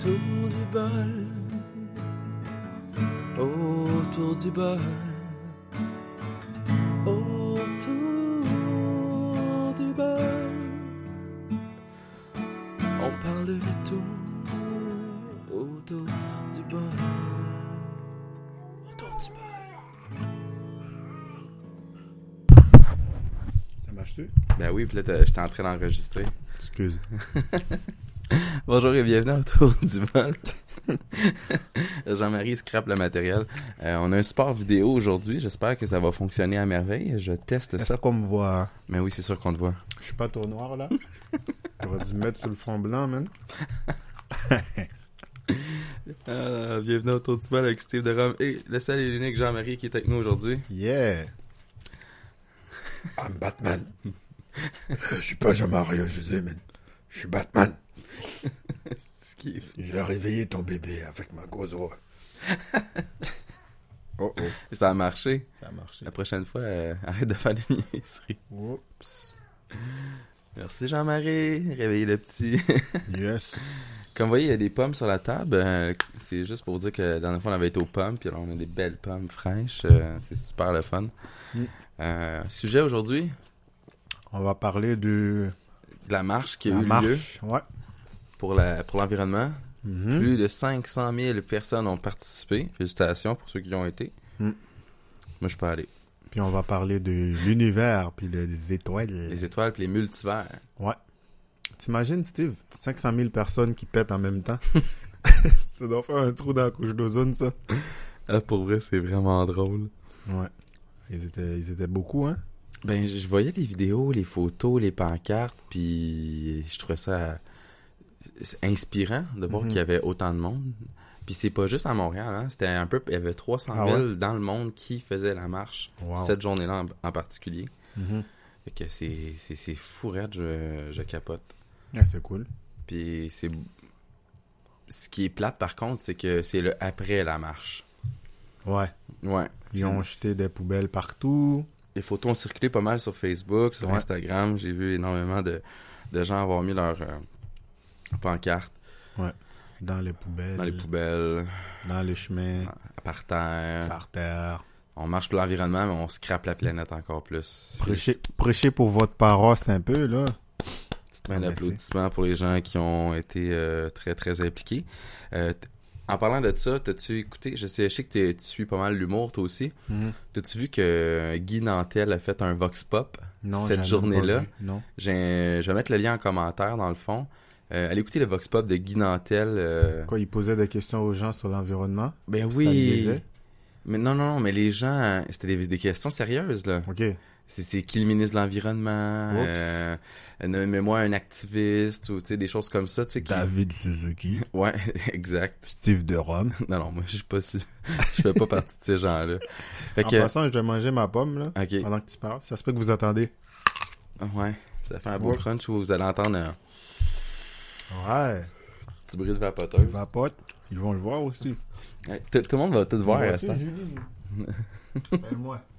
Autour du bol. Autour du bol. Autour du bol. On parle de tout. Autour du bol. Autour du bol. Ça marche-tu? Ben oui, puis là, j'étais en train d'enregistrer. Excuse. Bonjour et bienvenue autour du bol. Jean-Marie scrape le matériel. Euh, on a un support vidéo aujourd'hui. J'espère que ça va fonctionner à merveille. Je teste Est-ce ça. qu'on me voit? Mais oui, c'est sûr qu'on te voit. Je suis pas tout noir, là? J'aurais dû me mettre sur le fond blanc, man. Euh, bienvenue autour du bol avec Steve de Rome et le seul et l'unique Jean-Marie qui est avec nous aujourd'hui. Yeah! I'm Batman. Je suis pas Jean-Marie man. Je suis Batman. J'ai réveillé ton bébé avec ma grosse voix. Oh oh, Ça a marché. ça a marché. La prochaine fois, euh, arrête de faire des niaiseries. Oups. Merci Jean-Marie. Réveillez le petit. Yes. Comme vous voyez, il y a des pommes sur la table. Euh, c'est juste pour dire que la dernière fois, on avait été aux pommes, puis là, on a des belles pommes fraîches. Euh, c'est super le fun. Mm. Euh, sujet aujourd'hui, On va parler de de la marche qui a la eu lieu marche. Ouais. Pour la pour l'environnement. Mhm. Plus de 500 000 personnes ont participé. Félicitations pour ceux qui y ont été. Mm. Moi, je pas allé. Puis on va parler de l'univers, puis des étoiles. Les étoiles puis les multivers. Ouais. T'imagines, Steve, 500 000 personnes qui pètent en même temps? ça doit faire un trou dans la couche d'ozone, ça. Ah, pour vrai, c'est vraiment drôle. Ouais. Ils étaient, ils étaient beaucoup, hein? Ben, je voyais les vidéos, les photos, les pancartes, puis je trouvais ça inspirant de voir Mhm. qu'il y avait autant de monde. Puis c'est pas juste à Montréal, hein. C'était un peu... Il y avait 300 000 Ah dans le monde qui faisaient la marche, Wow. cette journée-là en, en particulier. Mhm. Fait que c'est, je, je capote. Ouais, c'est cool. Puis c'est... Ce qui est plate, par contre, c'est que c'est le après la marche. Ouais. Ouais. Ils ont jeté des poubelles partout. Les photos ont circulé pas mal sur Facebook, sur Ouais. Instagram. J'ai vu énormément de, de gens avoir mis leur euh, pancarte Dans les poubelles. dans les poubelles, dans les chemins. par terre. Par terre. On marche pour l'environnement, mais on scrape la planète encore plus. Prêchez, prêchez pour votre paroisse un peu, là. Petite main Ah, ben, d'applaudissement pour les gens qui ont été euh, très, très impliqués. Euh, en parlant de ça, t'as-tu écouté, je sais, je sais que tu suis pas mal l'humour, toi aussi. Mhm. T'as-tu vu que Guy Nantel a fait un Vox Pop Non, cette journée-là? Non. J'ai- Je vais mettre le lien en commentaire, dans le fond. Euh, allez écouter le Vox Pop de Guy Nantel. euh, Quoi, il posait des questions aux gens sur l'environnement? Ben Ça oui. niaisait? Mais non, non, non, mais les gens, c'était des, des questions sérieuses, là. OK. C'est, qui le ministre de l'Environnement? Euh, Nommez-moi un activiste, ou des choses comme ça. Qui... David Suzuki. Ouais, exact. Steve de Rome. Non, non, moi, je suis pas, si- je fais pas partie de ces gens-là. En que, passant, je vais manger ma pomme, là, pendant que tu parles. Ça se peut que vous attendez. ouais, ça fait un beau Ouais. crunch où vous allez entendre un Ouais. petit bruit de vapoteuse. Vapote. Ils vont le voir aussi. Ouais, tout, tout le monde va tout voir à ce temps. Julie? Appelle-moi.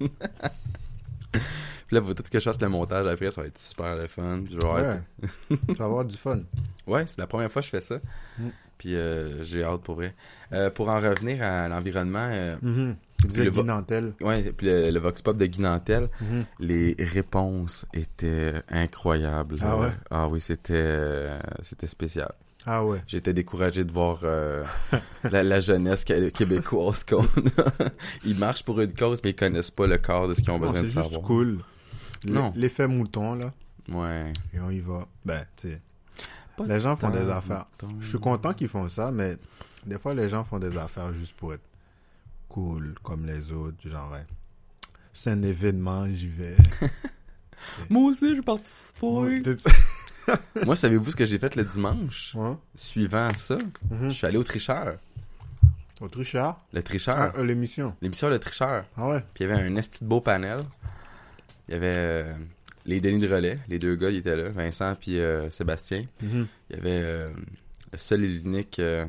Puis là, faut tout que je fasse le montage après, ça va être super le fun. Puis je vais avoir- Ouais. tu vas avoir du fun. Ouais, c'est la première fois que je fais ça. Mm. Puis euh, j'ai hâte pour vrai. Euh, pour en revenir à l'environnement, euh, Mhm. Tu le Guy vo- Nantel. ouais, puis le, le Vox Pop de Guy Nantel, Mhm. les réponses étaient incroyables. Ah ouais? Ah oui, c'était euh, c'était spécial. Ah ouais. J'étais découragé de voir euh, la, la jeunesse qué- québécoise qu'on a. Ils marchent pour une cause, mais ils connaissent pas le corps de ce qu'ils ont Non, besoin c'est de juste savoir. cool. L- Non. L'effet mouton, là. Ouais. Et on y va. Ben, tu sais. Les gens font des affaires. Je suis content qu'ils font ça, mais des fois, les gens font des affaires juste pour être cool, comme les autres. Genre, ouais. c'est un événement, j'y vais. Moi aussi, je participe. Ouais, Moi, savez-vous ce que j'ai fait le dimanche? ouais. Suivant ça, Mhm. je suis allé au tricheur. Au trichard. Le tricheur. Ah, euh, l'émission. L'émission Le Tricheur. Ah ouais. Puis il y avait un esti de beau panel. Il y avait euh, les Denis de Relais, les deux gars, ils étaient là, Vincent puis euh, Sébastien. Mhm. Il y avait euh, le seul et l'unique euh,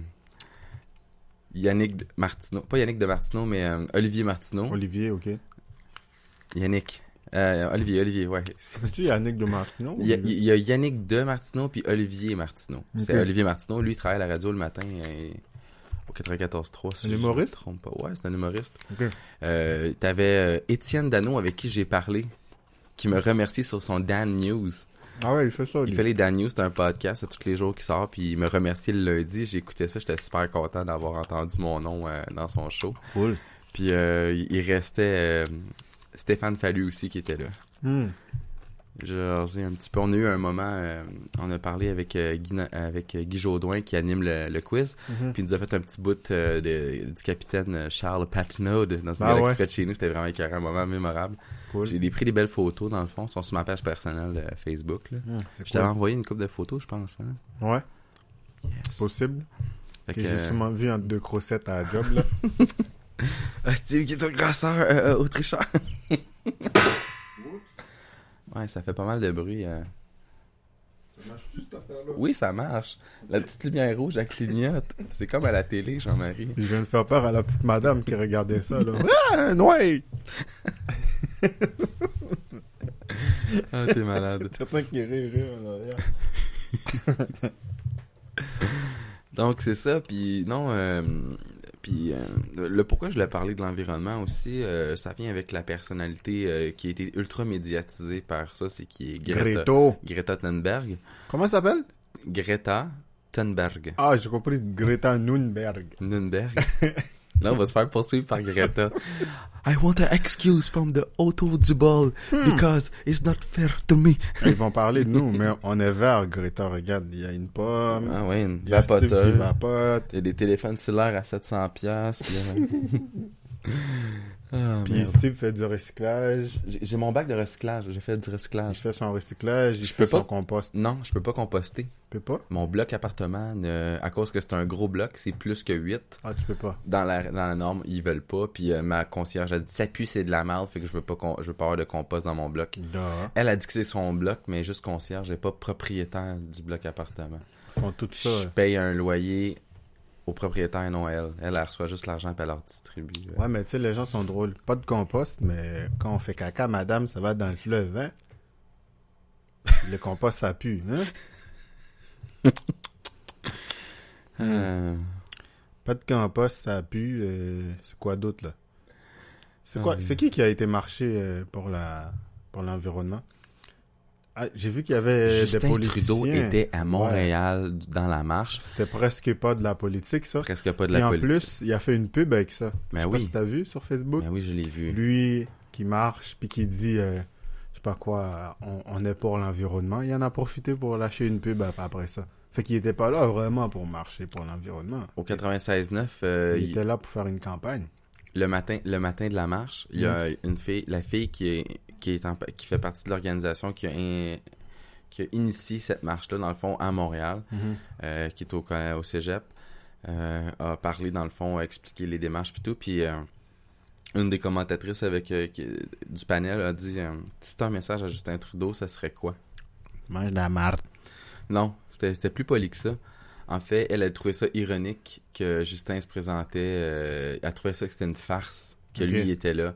Yannick de Martineau. Pas Yannick de Martineau, mais euh, Olivier Martineau. Olivier, ok. Yannick. Euh, Olivier, Olivier, ouais. C'est-tu Yannick de Martineau? Il y, a, il y a Yannick de Martineau puis Olivier Martineau. C'est. Olivier Martineau, lui, il travaille à la radio le matin euh, au 94.3. si Un je humoriste? me trompe pas. Ouais, c'est un humoriste. Ok. Euh, T'avais Étienne Dano avec qui j'ai parlé, qui me remercie sur son Dan News. Ah ouais, il fait ça, lui. Il fait les Dan News, c'est un podcast, c'est tous les jours qui sort, puis il me remercie le lundi. Écouté ça, j'étais super content d'avoir entendu mon nom euh, dans son show. Cool. Puis euh, il restait euh, Stéphane Fallu aussi qui était là. Hmm. J'ai un petit peu. On a eu un moment, euh, on a parlé avec, euh, Guy, avec Guy Jodoin qui anime le, le quiz. Mhm. Puis il nous a fait un petit bout euh, de- du capitaine Charles Patnaud dans une Ah galaxie ouais. près de chez nous. C'était vraiment un moment mémorable. Cool. J'ai pris des belles photos dans le fond. Ils sont sur ma page personnelle euh, Facebook. Là. C'est Je t'avais cool. envoyé une couple de photos, je pense. Hein? Ouais, Yes. possible. Fait que, Que j'ai euh, sûrement vu entre deux crossettes à la job, là. Ah, Steve qui est un grasseur euh, autricheur. ouais, ça fait pas mal de bruit. euh. Ça marche-tu, cette affaire-là? Oui, ça marche. La petite lumière rouge, elle clignote. C'est comme à la télé, Jean-Marie. Je viens de faire peur à la petite madame qui regardait ça, là. Ah, ouais! Ah, t'es malade. Certain qui rit, rit en arrière. Donc, c'est ça. Puis, non, euh, puis, euh, le pourquoi je voulais parler de l'environnement aussi, euh, ça vient avec la personnalité euh, qui a été ultra médiatisée par ça, c'est qui est Greta, Greto. Greta Thunberg. Comment ça s'appelle? Greta Thunberg. Ah, j'ai compris Greta Nunberg. Nunberg. Là, on va se faire poursuivre par Greta. I want an excuse from the auto du ball because it's not fair to me. Ils vont parler de nous, mais on est vert, Greta. Regarde, il y a une pomme. Ah ouais, une Il y a Steve qui vapoteuse. vapote. Il y a des téléphones cellulaires à 700 pièces. ah, Puis merde. Steve fait du recyclage. J'ai mon bac de recyclage. J'ai fait du Il recyclage. fait son recyclage. Il Je fait peux pas. son compost. Non, je peux pas composter. Tu peux pas? Mon bloc appartement, ne- à cause que c'est un gros bloc, c'est plus que 8. Ah, tu peux pas. Dans la, dans la norme, ils veulent pas. Puis euh, ma concierge a dit ça pue, c'est de la merde, fait que je veux pas con- je veux pas avoir de compost dans mon bloc. Duh. Elle a dit que c'est son bloc, mais juste concierge, j'ai pas propriétaire du bloc appartement. Ils font tout ça. Je paye un loyer au propriétaire, non elle. Elle, elle reçoit juste l'argent puis elle leur distribue. euh. Ouais, mais tu sais, les gens sont drôles. Pas de compost, mais quand on fait caca, madame, ça va dans le fleuve, hein? Le compost, ça pue, hein? Euh, Pas de compost, ça pue. euh, c'est quoi d'autre, là? C'est quoi? C'est qui qui a été marché pour la pour l'environnement? Ah, j'ai vu qu'il y avait des Justin politiciens. Trudeau était à Montréal dans la marche. C'était presque pas de la politique, ça. Presque pas de Et la en politique. plus, il a fait une pub avec ça. Ben Je sais pas oui. si t'as vu sur Facebook. Ben oui, je l'ai vu. Lui qui marche puis qui dit euh, je sais pas quoi on, on est pour l'environnement il en a profité pour lâcher une pub ap- après ça fait qu'il était pas là vraiment pour marcher pour l'environnement Au 96.9, euh, il il- était là pour faire une campagne le matin, le matin de la marche, il y a une fille, la fille qui est, qui est en- qui fait partie de l'organisation qui a, in- qui a initié cette marche-là dans le fond à Montréal, euh, qui est au, au cégep, euh, a parlé dans le fond, a expliqué les démarches puis tout, puis euh, une des commentatrices avec qui- du panel a dit si c'était un message à Justin Trudeau, ça serait quoi mange de la marde Non, c'était c'était plus poli que ça. En fait, elle a trouvé ça ironique que Justin se présentait. euh, elle a trouvé ça que c'était une farce, que lui il était là.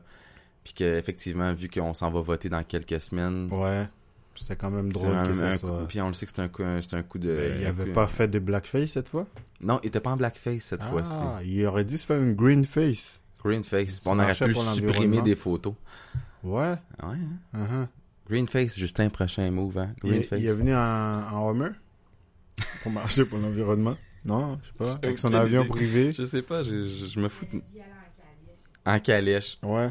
Puis qu'effectivement, vu qu'on s'en va voter dans quelques semaines. ouais c'était quand même drôle un- que ça un soit coup- Puis on le sait que c'est un un coup de. Mais il un avait coup- pas fait de blackface cette fois? Non, il était pas en blackface cette fois-ci. ah il aurait dû se faire une green face Greenface. Ça On aurait pu supprimer des photos. ouais Ouais. hein. uh-huh. Greenface, Justin, prochain move, hein. il, est- Greenface. il est venu en, en Homer pour marcher pour l'environnement non je sais pas avec son avion idée. privé Je sais pas, je, je- je me fous. en calèche. En calèche. Ouais.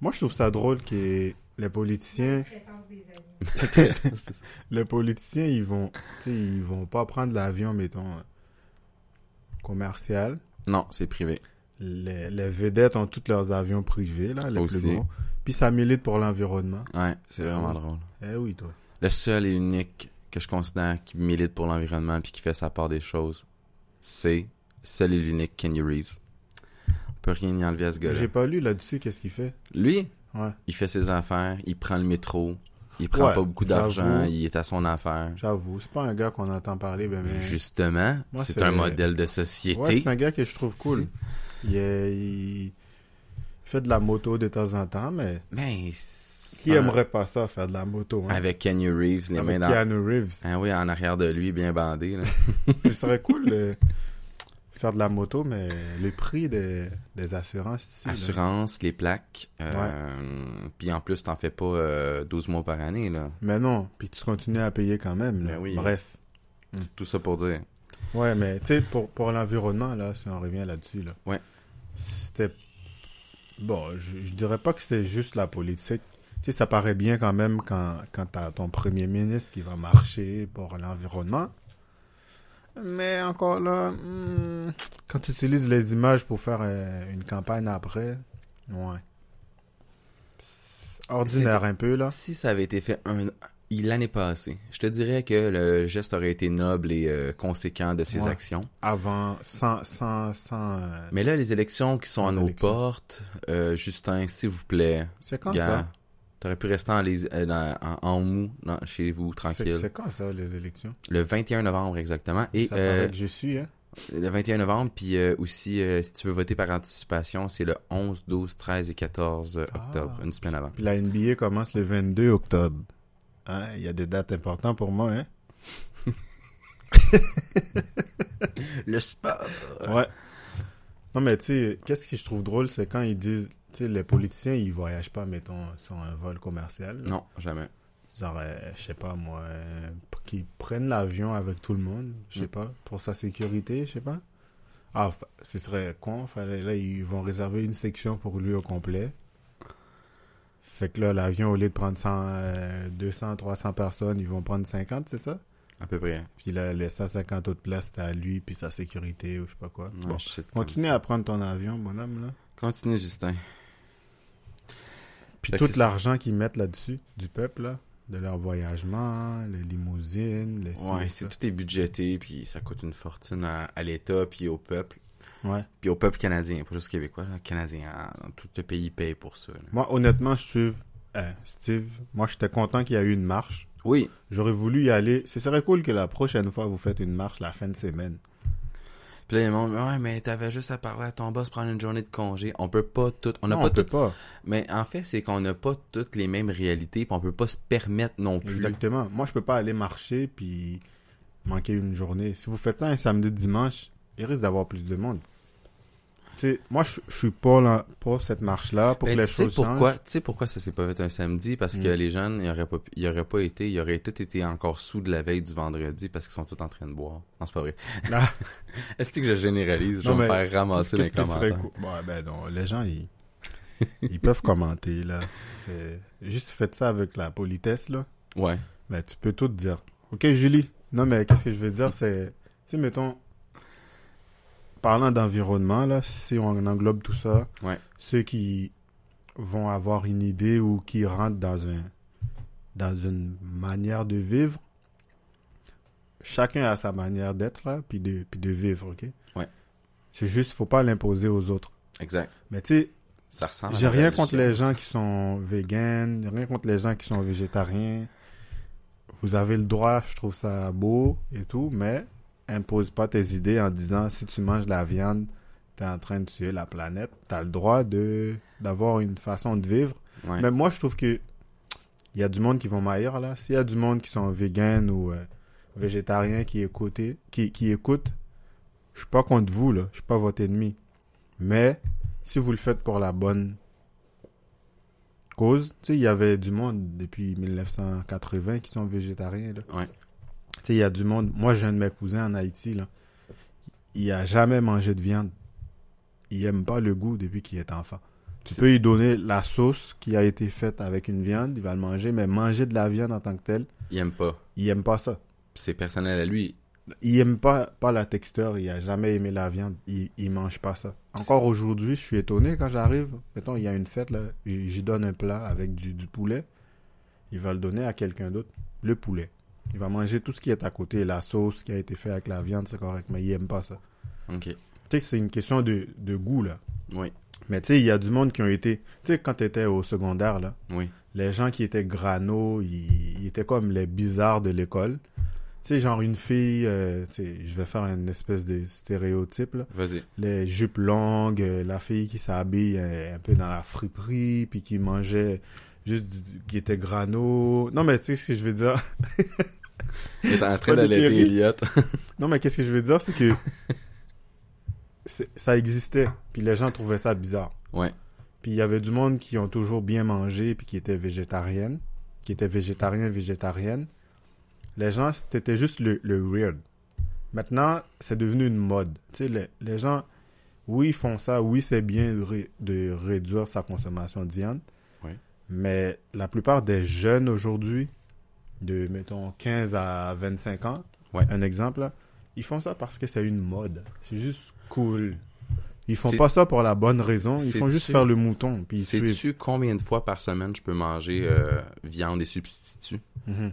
Moi, je trouve ça drôle que les politiciens, les politiciens, ils vont, tu sais, ils vont pas prendre l'avion, mettons, euh, commercial. non, c'est privé. Les, les vedettes ont tous leurs avions privés, là, les Aussi. plus gros. Puis ça milite pour l'environnement. Ouais, c'est vraiment Ouais. drôle. Eh oui, toi. Le seul et unique que je considère qui milite pour l'environnement puis qui fait sa part des choses, c'est seul et l'unique Kenny Reeves. Peut rien y enlever à ce gars-là. J'ai pas lu là-dessus, qu'est-ce qu'il fait? Lui, Ouais. il fait ses affaires, il prend le métro, il prend Ouais, pas beaucoup d'argent, il est à son affaire. J'avoue, c'est pas un gars qu'on entend parler, ben, mais. Justement, c'est un modèle de Ouais, société. c'est un gars que je trouve cool. Il, est- il- il fait de la moto de temps en temps, mais Mais Qui aimerait pas ça, faire de la moto? Hein? Avec Kenny Reeves, les Avec mains dans... Keanu Reeves. Ah oui, en arrière de lui, bien bandé. Là. Ce serait cool faire de la moto, mais les prix des, des assurances ici. là. Assurance, les plaques. euh, Puis en plus, t'en fais pas euh, 12 mois par année. là. Mais non, puis tu continues à payer quand même. là. Ben oui. Bref. Tout ça pour dire. Ouais, mais tu sais, pour, pour l'environnement, là, si on revient là-dessus, là. Ouais. C'était. Bon, je, je dirais pas que c'était juste la politique. Tu sais, ça paraît bien quand même quand, quand t'as ton premier ministre qui va marcher pour l'environnement. Mais encore là, hmm, quand tu utilises les images pour faire euh, une campagne après, ouais. C'est ordinaire un peu, là. Si ça avait été fait un... l'année passée, je te dirais que le geste aurait été noble et euh, conséquent de ses Ouais. actions. Avant, sans, sans, sans. euh, Mais là, les élections qui sont à nos élections. portes, euh, Justin, s'il vous plaît, C'est quand gars, ça? T'aurais pu rester en, les- euh, dans- en, en mou dans- chez vous, tranquille. c'est quand ça, les élections? Le 21 novembre, exactement. Et ça euh, que je suis, hein? le 21 novembre, puis euh, aussi, euh, si tu veux voter par anticipation, c'est le 11, 12, 13 et 14 octobre, Ah. une semaine avant. Puis la NBA commence le 22 octobre. Hein? Il y a des dates importantes pour moi, hein? Le sport! Ouais. Non, mais tu sais, qu'est-ce que je trouve drôle, c'est quand ils disent, sais, les politiciens, ils voyagent pas, mettons, sur un vol commercial. Non, jamais. Genre, euh, je sais pas, moi, euh, qu'ils prennent l'avion avec tout le monde, je sais Mm. pas, pour sa sécurité, je sais pas. Ah, ce serait con, fallait, là, ils vont réserver une section pour lui au complet. Fait que là, l'avion, au lieu de prendre 100, euh, 200, 300 personnes, ils vont prendre 50, c'est ça? À peu près. Puis là, les 150 autres places, à lui, puis sa sécurité, ou je sais pas quoi. Ouais, Bon. Continue à prendre ton avion, bonhomme, là. Continue, Justin. Puis Fait tout l'argent qu'ils mettent là-dessus, du peuple, là, de leur voyagement, les limousines, les Ouais, c'est tout est budgété, puis ça coûte une fortune à, à l'État, puis au peuple. Ouais. Puis au peuple canadien, pas juste québécois, là, canadien. hein, tout le pays paye pour ça. là. Moi, honnêtement, Steve, euh, Steve, moi, j'étais content qu'il y ait eu une marche. Oui, J'aurais voulu y aller. Ce serait cool que la prochaine fois, vous faites une marche la fin de semaine. Puis là, il y a le monde, ouais, mais t'avais juste à parler à ton boss, prendre une journée de congé. On peut pas tout, on n'a pas on peut pas. Mais en fait, c'est qu'on n'a pas toutes les mêmes réalités, puis on peut pas se permettre non plus. Exactement. Moi, je peux pas aller marcher puis manquer une journée. Si vous faites ça un samedi, dimanche, il risque d'avoir plus de monde. Moi, je je suis pas là pour cette marche-là, pour Ben, que les choses pourquoi, tu sais pourquoi ça s'est pas fait un samedi? Parce que Mm. les jeunes, ils auraient pas, pu- ils auraient pas été, ils auraient tous été encore sous de la veille du vendredi parce qu'ils sont tous en train de boire. Non, c'est pas vrai. Ah. Est-ce que je généralise? Je vais me faire ramasser les commentaires. cool? Ouais, ben non, les gens, ils, ils peuvent commenter, là. Juste faites ça avec la politesse, là. Ouais. Mais tu peux tout dire. Ok, Julie. Non, mais qu'est-ce que je veux dire, c'est, tu sais, mettons, parlant d'environnement, là, si on englobe tout ça, Ouais. ceux qui vont avoir une idée ou qui rentrent dans un, dans une manière de vivre, chacun a sa manière d'être, là, puis de, puis de vivre, ok? Ouais. C'est juste, faut pas l'imposer aux autres. Exact. Mais tu sais, Ça ressemble à j'ai rien contre les gens qui sont véganes, rien contre les gens qui sont végétariens. Vous avez le droit, je trouve ça beau et tout, mais impose pas tes idées en disant si tu manges de la viande, t'es en train de tuer la planète. T'as le droit de d'avoir une façon de vivre. Ouais. Mais moi, je trouve que il y a du monde qui vont m'ailleurs là. S'il y a du monde qui sont véganes ou euh, végétariens qui écoutent, qui, qui écoutent, je suis pas contre vous là. Je suis pas votre ennemi. Mais si vous le faites pour la bonne cause, tu sais, il y avait du monde depuis 1980 qui sont végétariens là. Ouais. Tu sais, il y a du monde. Moi, j'ai un de mes cousins en Haïti là. Il a jamais mangé de viande. Il aime pas le goût depuis qu'il est enfant. Tu peux lui donner la sauce qui a été faite avec une viande, il va le manger, mais manger de la viande en tant que tel, Il aime pas. il aime pas ça. C'est personnel à lui. Il aime pas, pas la texture, il a jamais aimé la viande, il, il mange pas ça. Encore aujourd'hui, je suis étonné quand j'arrive, mettons, il y a une fête, là, j'y j'y donne un plat avec du, du poulet, il va le donner à quelqu'un d'autre, le poulet. Il va manger tout ce qui est à côté, la sauce qui a été faite avec la viande, c'est correct, mais il aime pas ça. Ok. Tu sais, c'est une question de, de goût, là. Oui. Mais tu sais, il y a du monde qui ont été, tu sais, quand tu étais au secondaire, là, Oui. les gens qui étaient grano, ils, ils étaient comme les bizarres de l'école. Tu sais, genre une fille, euh, tu sais, je vais faire une espèce de stéréotype, là. Vas-y. Les jupes longues, euh, la fille qui s'habille euh, un peu dans la friperie, puis qui mangeait juste du- qui était grano. Non, mais tu sais ce que je veux dire? Est en train des d'allaiter. Elliot. Non, mais qu'est-ce que je veux dire, c'est que ça existait, puis les gens trouvaient ça bizarre. Ouais. Puis il y avait du monde qui ont toujours bien mangé, puis qui étaient végétariennes, qui étaient végétariens, végétariennes. Les gens, c'était juste le, le weird. Maintenant, c'est devenu une mode. Tu sais, les, les gens, oui, ils font ça, oui, c'est bien de, ré- de réduire sa consommation de viande. Mais la plupart des jeunes aujourd'hui, de, mettons, 15 à 25 ans, Ouais. un exemple, ils font ça parce que c'est une mode. C'est juste cool. Ils font pas ça pour la bonne raison. Ils font juste tu- faire le mouton. Puis. Sais-tu combien de fois par semaine je peux manger euh, viande et substituts? Mhm,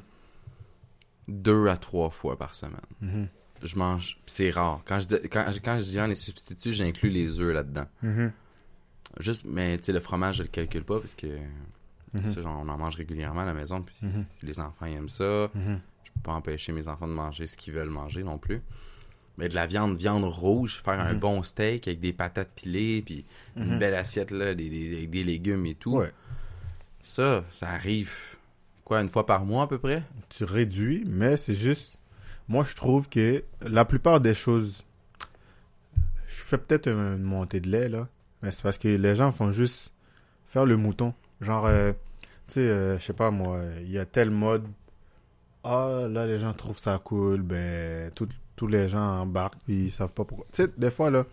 Deux à trois fois par semaine. mhm, Je mange... C'est rare. Quand je dis, quand, quand je dis viande et substituts, j'inclus les œufs là-dedans. mhm, Juste, mais tu sais, le fromage, je le calcule pas parce que mhm, ça, genre, on en mange régulièrement à la maison. Puis Mhm. les enfants aiment ça, mhm. je peux pas empêcher mes enfants de manger ce qu'ils veulent manger non plus. Mais de la viande, viande rouge, faire un bon steak avec des patates pilées, puis une belle assiette là, des, des, avec des légumes et tout. Ouais. Ça, ça arrive, quoi, une fois par mois à peu près? Tu réduis, mais c'est juste. Moi, je trouve que la plupart des choses. Je fais peut-être une montée de lait, là. Mais c'est parce que les gens font juste faire le mouton. Genre, euh, sais, euh, je sais pas moi, il y a tel mode. Ah, là, les gens trouvent ça cool. Ben, tous les gens embarquent, puis ils savent pas pourquoi. Tu sais, des fois, là,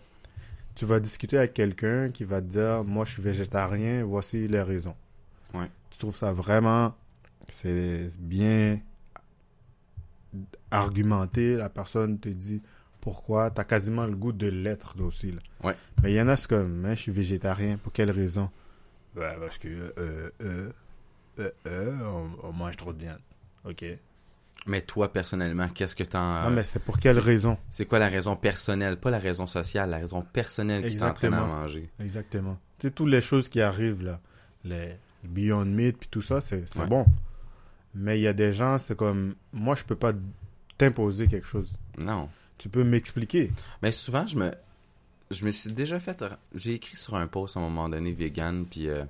tu vas discuter avec quelqu'un qui va te dire Moi, je suis végétarien, voici les raisons. Ouais. Tu trouves ça vraiment. C'est bien argumenté. La personne te dit pourquoi. Tu as quasiment le goût de l'être aussi. Là. Ouais. Mais il y en a, c'est comme Hein, Je suis végétarien. Pour quelle raison? Ben, Parce que. Euh, euh, euh, euh, on, on mange trop de viande. Ok. Mais toi, personnellement, qu'est-ce que t'en... non, mais c'est pour quelle raison? C'est quoi la raison personnelle? Pas la raison sociale, la raison personnelle qui t'entraîne à Exactement. manger. Exactement. Tu sais, toutes les choses qui arrivent, là, les Beyond Meat, puis tout ça, c'est c'est Ouais. bon. Mais il y a des gens, c'est comme, moi, je peux pas t'imposer quelque chose. Non. Tu peux m'expliquer. Mais souvent, je me, je me suis déjà fait. J'ai écrit sur un post à un moment donné vegan, puis euh,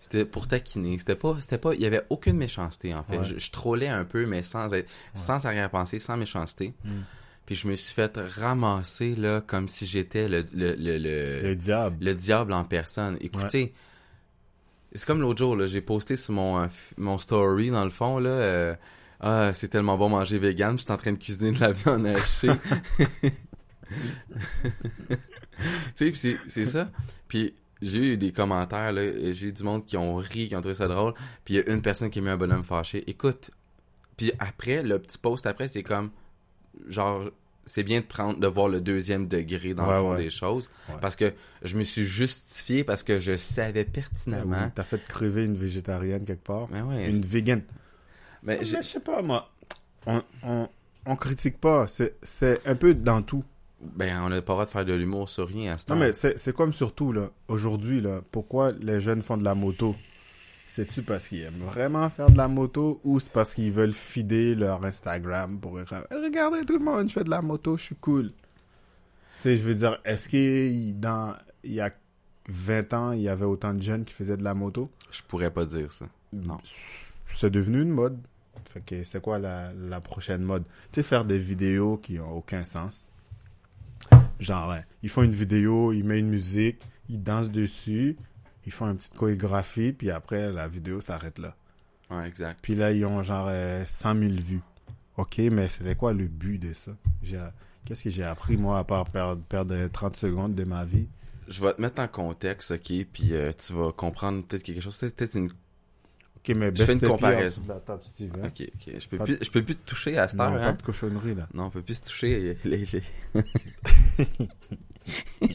c'était pour taquiner. C'était pas, c'était pas, il y avait aucune méchanceté en fait. Ouais. Je, je trollais un peu, mais sans être, sans arrière-pensée, sans méchanceté. Mm. Puis je me suis fait ramasser là, comme si j'étais le, le, le, le, Le diable. le diable en personne. Écoutez. C'est comme l'autre jour, là, j'ai posté sur mon, euh, mon story, dans le fond, là, euh, ah, c'est tellement bon manger vegan, je suis en train de cuisiner de la viande hachée. tu sais, c'est ça. Puis j'ai eu des commentaires, là, j'ai eu du monde qui ont ri, qui ont trouvé ça drôle, puis il y a une personne qui a mis un bonhomme fâché. Écoute, puis après, le petit post après, c'est comme, genre, c'est bien de prendre, de voir le deuxième degré dans Ouais, le fond ouais. des choses, Ouais. parce que je me suis justifié parce que je savais Ah pertinemment. oui, T'as fait crever une végétarienne quelque part. Mais ouais, Une vegan. mais Mais j'ai- je sais pas, moi. On, on, on critique pas. C'est c'est un peu dans tout. Ben, on n'a pas le droit de faire de l'humour sur rien à ce temps. Non, mais c'est comme surtout, là, aujourd'hui, là, pourquoi les jeunes font de la moto? C'est-tu parce qu'ils aiment vraiment faire de la moto ou c'est parce qu'ils veulent fider leur Instagram pour dire Regardez tout le monde, je fais de la moto, je suis cool. Tu je veux dire, est-ce qu'il dans il y a 20 ans, il y avait autant de jeunes qui faisaient de la moto? Je pourrais pas dire ça. Non. C'est devenu une mode. Fait que c'est quoi la, la prochaine mode? Tu sais, faire des vidéos qui ont aucun sens. Genre, ouais, ils font une vidéo, ils mettent une musique, ils dansent dessus, ils font une petite chorégraphie, puis après, la vidéo s'arrête là. Ouais, exact. Puis là, ils ont genre euh, 100 000 vues. Ok, mais c'était quoi le but de ça? J'ai- Qu'est-ce que j'ai appris, moi, à part perdre, perdre 30 secondes de ma vie? Je vais te mettre en contexte, ok, puis euh, tu vas comprendre peut-être quelque chose. Peut-être une. Ok, mais Je fais une comparaison. de la table, veux. Ok, ok. Je peux Pas plus, je peux plus te toucher à cette Non, heure, pas hein. de cochonnerie, là. Non, on peut plus se toucher. Les, les...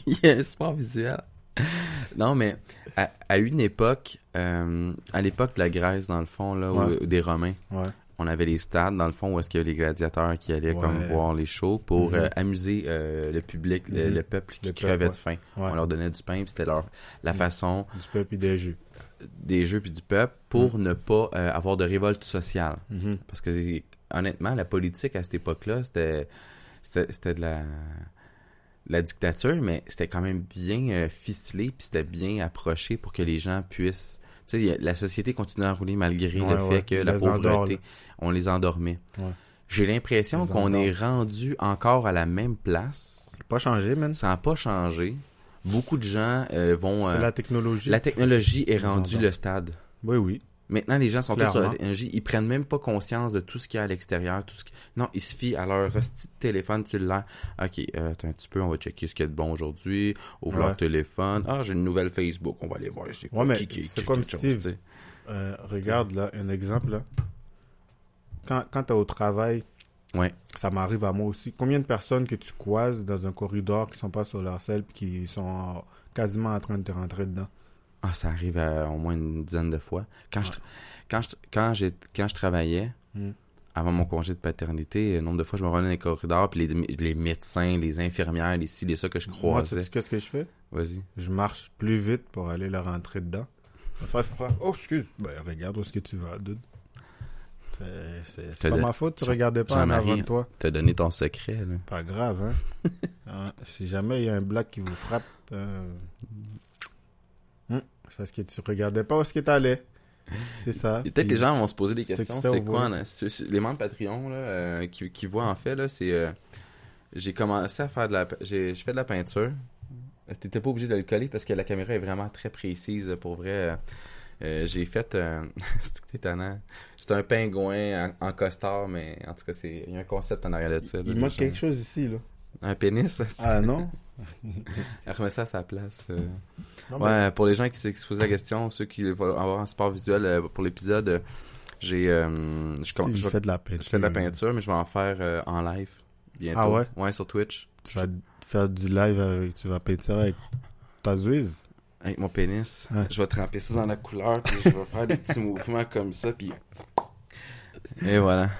Il y a un sport visuel. Non, mais à, à une époque, euh, à l'époque de la Grèce, dans le fond, là, Ouais. ou des Romains, Ouais. on avait les stades, dans le fond, où est-ce qu'il y avait les gladiateurs qui allaient Ouais. comme voir les shows pour Mhm. euh, amuser euh, le public, le, Mhm. le peuple qui Le peuple, crevait de faim. Ouais. On leur donnait du pain, puis c'était leur la Mhm. façon Du peuple et des jeux. Des jeux puis du peuple pour ne pas euh, avoir de révolte sociale. Mhm. Parce que honnêtement, la politique à cette époque-là, c'était c'était c'était de la la dictature, mais c'était quand même bien euh, ficelé, puis c'était bien approché pour que les gens puissent... Tu sais, la société continue à rouler malgré Ouais, le ouais, fait que la pauvreté, on les endormait. Ouais. J'ai l'impression qu'on est rendu encore à la même place. Pas changé, man. Ça n'a pas changé. Beaucoup de gens euh, vont... C'est euh, la technologie. la technologie est rendue le stade. Oui, oui. Maintenant, les gens sont tous sur la technologie. Ils prennent même pas conscience de tout ce qu'il y a à l'extérieur. Tout ce qui... Non, ils se fient à leur petit téléphone cellulaire. OK, euh, attends un petit peu, on va checker ce qu'il y a de bon aujourd'hui. Ouvre Ouais. leur téléphone. Ah, j'ai une nouvelle Facebook. On va aller voir. C'est quoi, Ouais, c'est comme chose, Steve. tu. Euh, regarde là, un exemple là. Quand, quand t'es au travail, Ouais. ça m'arrive à moi aussi. Combien de personnes que tu croises dans un corridor qui sont pas sur leur selle puis qui sont quasiment en train de te rentrer dedans? Ah, ça arrive à au moins une dizaine de fois. Quand je, quand je, quand j'ai, quand je travaillais, Hmm. avant mon congé de paternité, le nombre de fois je me rendais dans les corridors, puis les, les médecins, les infirmières, les ci, les ça que je Moi, croisais. sais-tu qu'est-ce que je fais? Vas-y. Je marche plus vite pour aller leur rentrer dedans. Fait, oh, excuse. Ben, regarde où est-ce que tu vas, dude. C'est- pas de- ma faute, tu regardais pas en avant de toi. T'as donné ton secret, là. Pas grave, hein. Hein, Si jamais il y a un black qui vous frappe, euh, hum, c'est parce que tu regardais pas où est-ce que t'allais. C'est ça. Peut-être Puis- les gens vont se poser des questions. C'est quoi les membres Patreon là, euh, qui, qui voient en fait là, c'est euh, j'ai commencé à faire de la j'ai je fais de la peinture. T'étais pas obligé de le coller parce que la caméra est vraiment très précise pour vrai. Euh, j'ai fait euh, c'est étonnant. C'est un pingouin en, en costard mais en tout cas c'est il y a un concept en arrière de ça. Il manque quelque chose ici, là. Un pénis. Ah non? Remets ça à sa place. euh. Non, mais- Ouais, pour les gens qui se qui se posent la question, ceux qui vont avoir un support visuel euh, pour l'épisode, j'ai je, je fait de la peinture. je fais de la peinture, mais je vais en faire en live bientôt. Ah ouais? Ouais, sur Twitch. Tu vas faire du live avec, tu vas peinturer avec ta Zouise. Avec mon pénis. Ouais. Je vais tremper ça dans la couleur, puis je vais faire des petits mouvements comme ça, puis... Et voilà.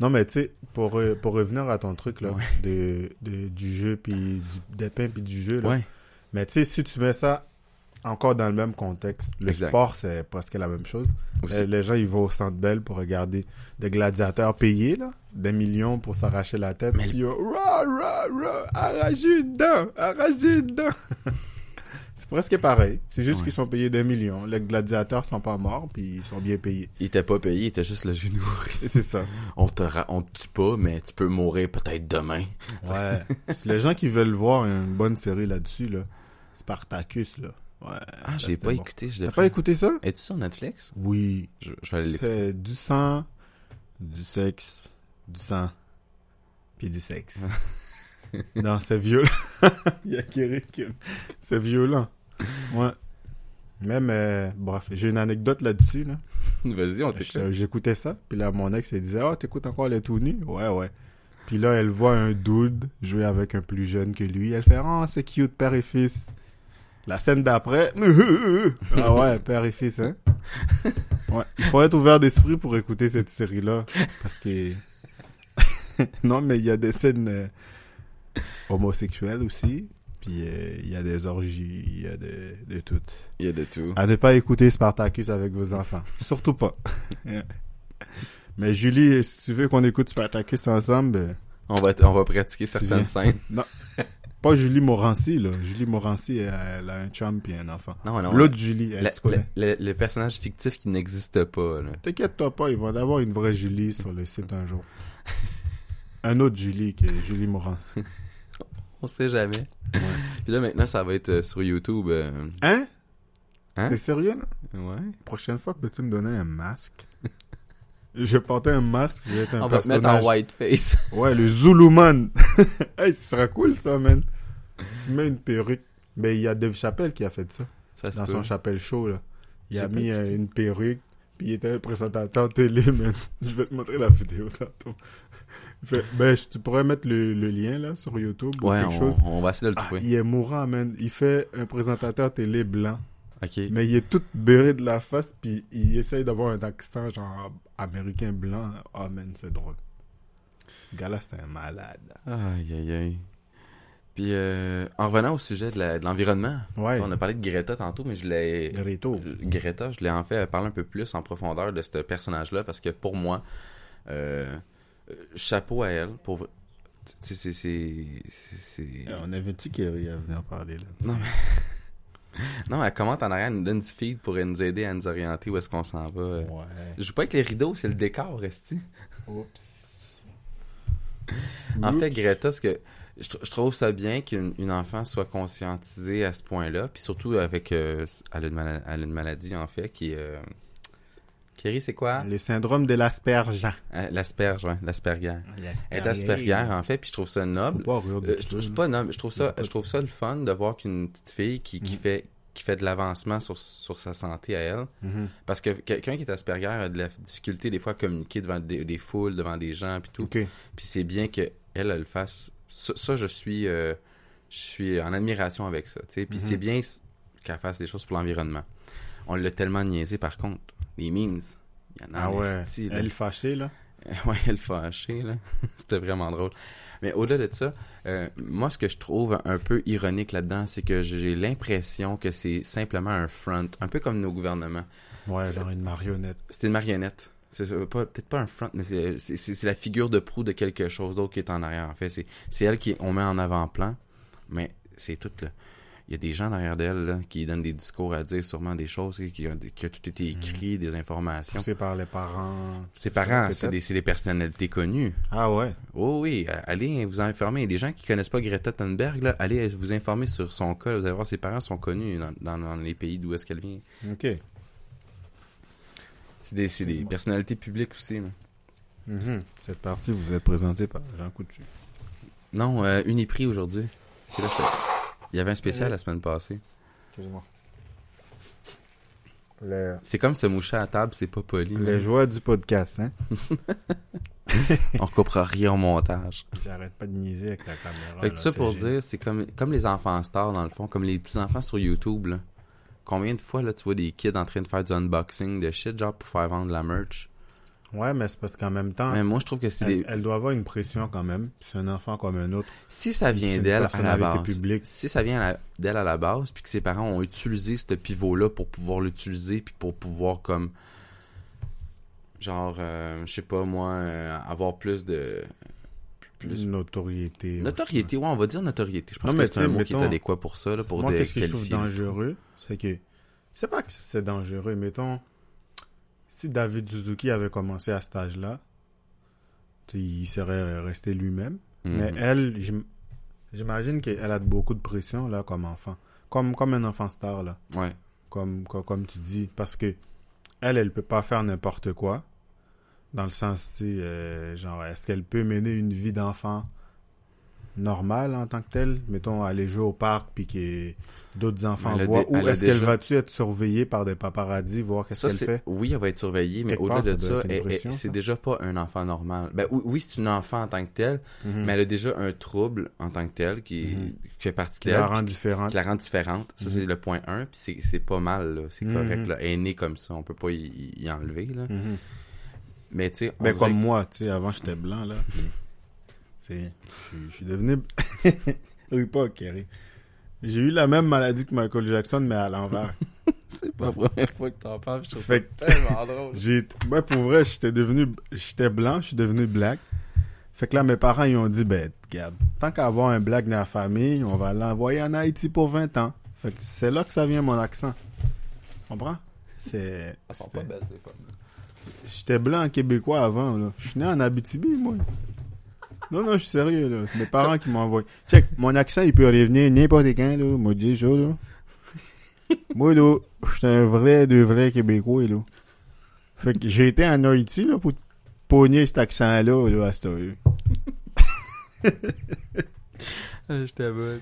Non, mais tu sais, pour, euh, pour revenir à ton truc, là, Ouais. de, de- du jeu, puis du, des pains, puis du jeu, là. Ouais. Mais tu sais, si tu mets ça encore dans le même contexte, le Exact. sport, c'est presque la même chose. Aussi. Euh, Les gens, ils vont au Centre Bell pour regarder des gladiateurs payés, là, des millions pour s'arracher la tête. Mais- Puis, euh, rah, rah, rah, arracher une dent, arracher une dent. c'est presque pareil. C'est juste Ouais. qu'ils sont payés des millions. Les gladiateurs sont pas morts, puis ils sont bien payés. Il était pas payé, il était juste le genou. C'est ça. On te, on te tue pas, mais tu peux mourir peut-être demain. Ouais. les gens qui veulent voir une bonne série là-dessus, là, Spartacus, là. Ouais. Ah, j'ai pas bon. écouté. T'as pas écouté ça? Es-tu sur Netflix? Oui. Je, je vais aller l'écouter. C'est du sang, du sexe, du sang, puis du sexe. non, c'est violent. Il y a Kerry qui... C'est violent. Ouais. Même, euh, bref, j'ai une anecdote là-dessus, là. Vas-y, on t'écoute. J'écoutais ça, puis là, mon ex, elle disait « Ah, t'écoutes encore les tout nus? » Ouais, ouais. Puis là, elle voit un dude jouer avec un plus jeune que lui. Elle fait « Oh, c'est cute, père et fils. » La scène d'après, ah ouais, père et fils, hein. Ouais, il faut être ouvert d'esprit pour écouter cette série-là, parce que non, mais il y a des scènes euh, homosexuelles aussi, puis euh, il y a des orgies, il y a de, de tout. Il y a de tout. À ne pas écouter Spartacus avec vos enfants, surtout pas. mais Julie, si tu veux qu'on écoute Spartacus ensemble, euh, On va, on va pratiquer certaines scènes. pas Julie Morancy là. Julie Morancy, elle, elle a un chum puis un enfant. Non, non. L'autre Julie, elle Le, se connaît. le- le- personnage fictif qui n'existe pas, là. T'inquiète-toi pas, ils vont avoir une vraie Julie sur le site un jour. Un autre Julie qui est Julie Morancy. On sait jamais. Puis là, maintenant, ça va être euh, sur YouTube. euh, Hein? Hein? T'es sérieux là? Ouais. Prochaine fois, peux-tu me donner un masque? Je vais porter un masque, je vais être un On va te personnage. mettre en whiteface. Ouais, le Zuluman. hey, ce sera cool ça, man. Tu mets une perruque. Mais il y a Dave Chappelle qui a fait ça. Ça se dans peut. son Chappelle Show, là. Il Je a sais pas mis qui euh, une perruque, puis il était un présentateur télé, man. Je vais te montrer la vidéo tantôt. Fait, ben, tu pourrais mettre le, le lien, là, sur YouTube ou Ouais, quelque on, chose. on va essayer de le Ah, trouver. il est mourant, man. Il fait un présentateur télé blanc, mais il est tout beurré de la face, puis il essaye d'avoir un accent genre américain blanc. Ah, man, c'est drôle. Le gars-là, c'était un malade. Aïe, aïe, aïe. Puis, euh, en revenant au sujet de l'environnement, Ouais. on a parlé de Greta tantôt, mais je l'ai. Greta, je l'ai en fait parlé un peu plus en profondeur de ce personnage-là parce que pour moi, euh, chapeau à elle. Pour... c'est- c'est- On avait-tu Kerry à venir parler là? Non, mais. Non, elle commente en arrière, elle nous donne du feed pour nous aider à nous orienter où est-ce qu'on s'en va. euh. Ouais. Je joue pas avec les rideaux, c'est le décor, Resti. Oups. En Oups. fait, Greta, ce que je, tr- je trouve ça bien qu'une une enfant soit conscientisée à ce point-là, puis surtout avec euh, elle, a une mala- elle a une maladie en fait qui est euh, Kerry, c'est quoi? Le syndrome de l'asperge. Euh, L'asperge, ouais, l'asperger. Elle est asperger en fait, puis je trouve ça Faut noble. pas rire de Euh, je, pas noble, je trouve ça, je trouve ça le fun de voir qu'une petite fille qui, qui Mhm. fait qui fait de l'avancement sur, sur sa santé à elle. Mhm. Parce que quelqu'un qui est Asperger a de la difficulté des fois à communiquer devant des, des foules, devant des gens, puis tout. Puis c'est bien qu'elle, elle le fasse. Ça, ça, je suis euh, je suis en admiration avec ça. Puis Mhm. c'est bien qu'elle fasse des choses pour l'environnement. On l'a tellement niaisé par contre. Les memes. Il y en a Ah ouais. esti, là. Elle fâchée, là? Ouais, elle fâchée, là. C'était vraiment drôle. Mais au-delà de ça, euh, moi, ce que je trouve un peu ironique là-dedans, c'est que j'ai l'impression que c'est simplement un front, un peu comme nos gouvernements. Ouais, genre une marionnette. C'est une marionnette. C'est peut-être pas un front, mais c'est- la figure de proue de quelque chose d'autre qui est en arrière. En fait, c'est c'est elle qui on met en avant-plan, mais c'est tout là. Il y a des gens derrière d'elle là, qui donnent des discours à dire sûrement des choses qui, qui ont, qui tout été écrit, des informations. Poussée par les parents. Ses parents, c'est des, c'est des personnalités connues. Ah ouais. Oh oui, allez vous informer. Des gens qui connaissent pas Greta Thunberg, là, allez vous informer sur son cas. Vous allez voir, ses parents sont connus dans, dans- dans les pays d'où est-ce qu'elle vient. Ok. C'est des, c'est des personnalités publiques aussi. là. Mhm. Cette partie vous est présentée par Jean Coutu. Non, euh, Uniprix aujourd'hui. C'est là que j'étais- Il y avait un spécial la semaine passée. Excuse-moi. C'est comme se moucher à table, c'est pas poli. les man. joies du podcast, hein? On coupera rien au montage. J'arrête pas de niaiser avec la caméra. Fait que là, tout ça pour génial. dire, c'est comme, comme les enfants stars dans le fond, comme les petits enfants sur YouTube. Là. Combien de fois là, tu vois des kids en train de faire du unboxing de shit, genre pour faire vendre la merch? Ouais, mais c'est parce qu'en même temps, Mais moi, je trouve que c'est elle, des... elle doit avoir une pression quand même. C'est un enfant comme un autre. Si ça vient d'elle à la base, publique. si ça vient d'elle à la base, puis que ses parents ont utilisé ce pivot-là pour pouvoir l'utiliser, puis pour pouvoir comme, genre, euh, je sais pas moi, euh, avoir plus de, plus Notoriété. notoriété, ouais, on va dire notoriété. Je pense Non, que c'est un mot qui est adéquat pour ça, là, pour Moi, qu'est-ce que je trouve dangereux, c'est que c'est pas que c'est dangereux, mettons, si David Suzuki avait commencé à cet âge-là, il serait resté lui-même. Mhm. Mais elle, j'im- j'imagine qu'elle a beaucoup de pression là comme enfant, comme comme un enfant star là, Ouais. comme comme, comme tu dis, parce que elle, elle peut pas faire n'importe quoi, dans le sens, tu sais, euh, genre, est-ce qu'elle peut mener une vie d'enfant? Normale en tant que telle, mettons aller jouer au parc puis que d'autres enfants voient, ou est-ce qu'elle déjà- va-tu être surveillée par des paparazzis, voir qu'est-ce qu'elle fait? Oui, elle va être surveillée, mais au-delà de ça c'est déjà pas un enfant normal. Ben oui, c'est une enfant en tant que telle, Mhm. mais elle a déjà un trouble en tant que tel qui, Mhm. qui fait partie qui la rend différente. qui la rend différente. Ça, Mhm. c'est le point 1, puis c'est- pas mal, c'est Mhm. correct. Là. Elle est née comme ça, on peut pas y, y enlever. Là. Mhm. Mais tu sais, Ben dirait comme moi, tu sais, avant j'étais blanc là. C'est, je suis- devenu. oui pas Kerry. J'ai eu la même maladie que Michael Jackson mais à l'envers. c'est pas la première fois que t'en parles, je trouve fait ça tellement drôle. j'ai, ouais pour vrai, j'étais devenu, j'étais blanc, je suis devenu black. Fait que là mes parents ils ont dit ben regarde, tant qu'à avoir un black dans la famille, on va l'envoyer en Haïti pour 20 ans. Fait que c'est là que ça vient mon accent. Tu comprends? C'est. Femmes. J'étais blanc québécois avant, là. Je suis né en Abitibi, moi. Non, non, je suis sérieux, là. C'est mes parents qui m'ont envoyé. Check, mon accent, il peut revenir n'importe quand, là. Moi, dis ça, là. moi, là, je suis un vrai, de vrai Québécois, là. Fait que j'ai été en Haïti, là, pour pogner cet accent-là, là, à cette heure. Je t'abonne.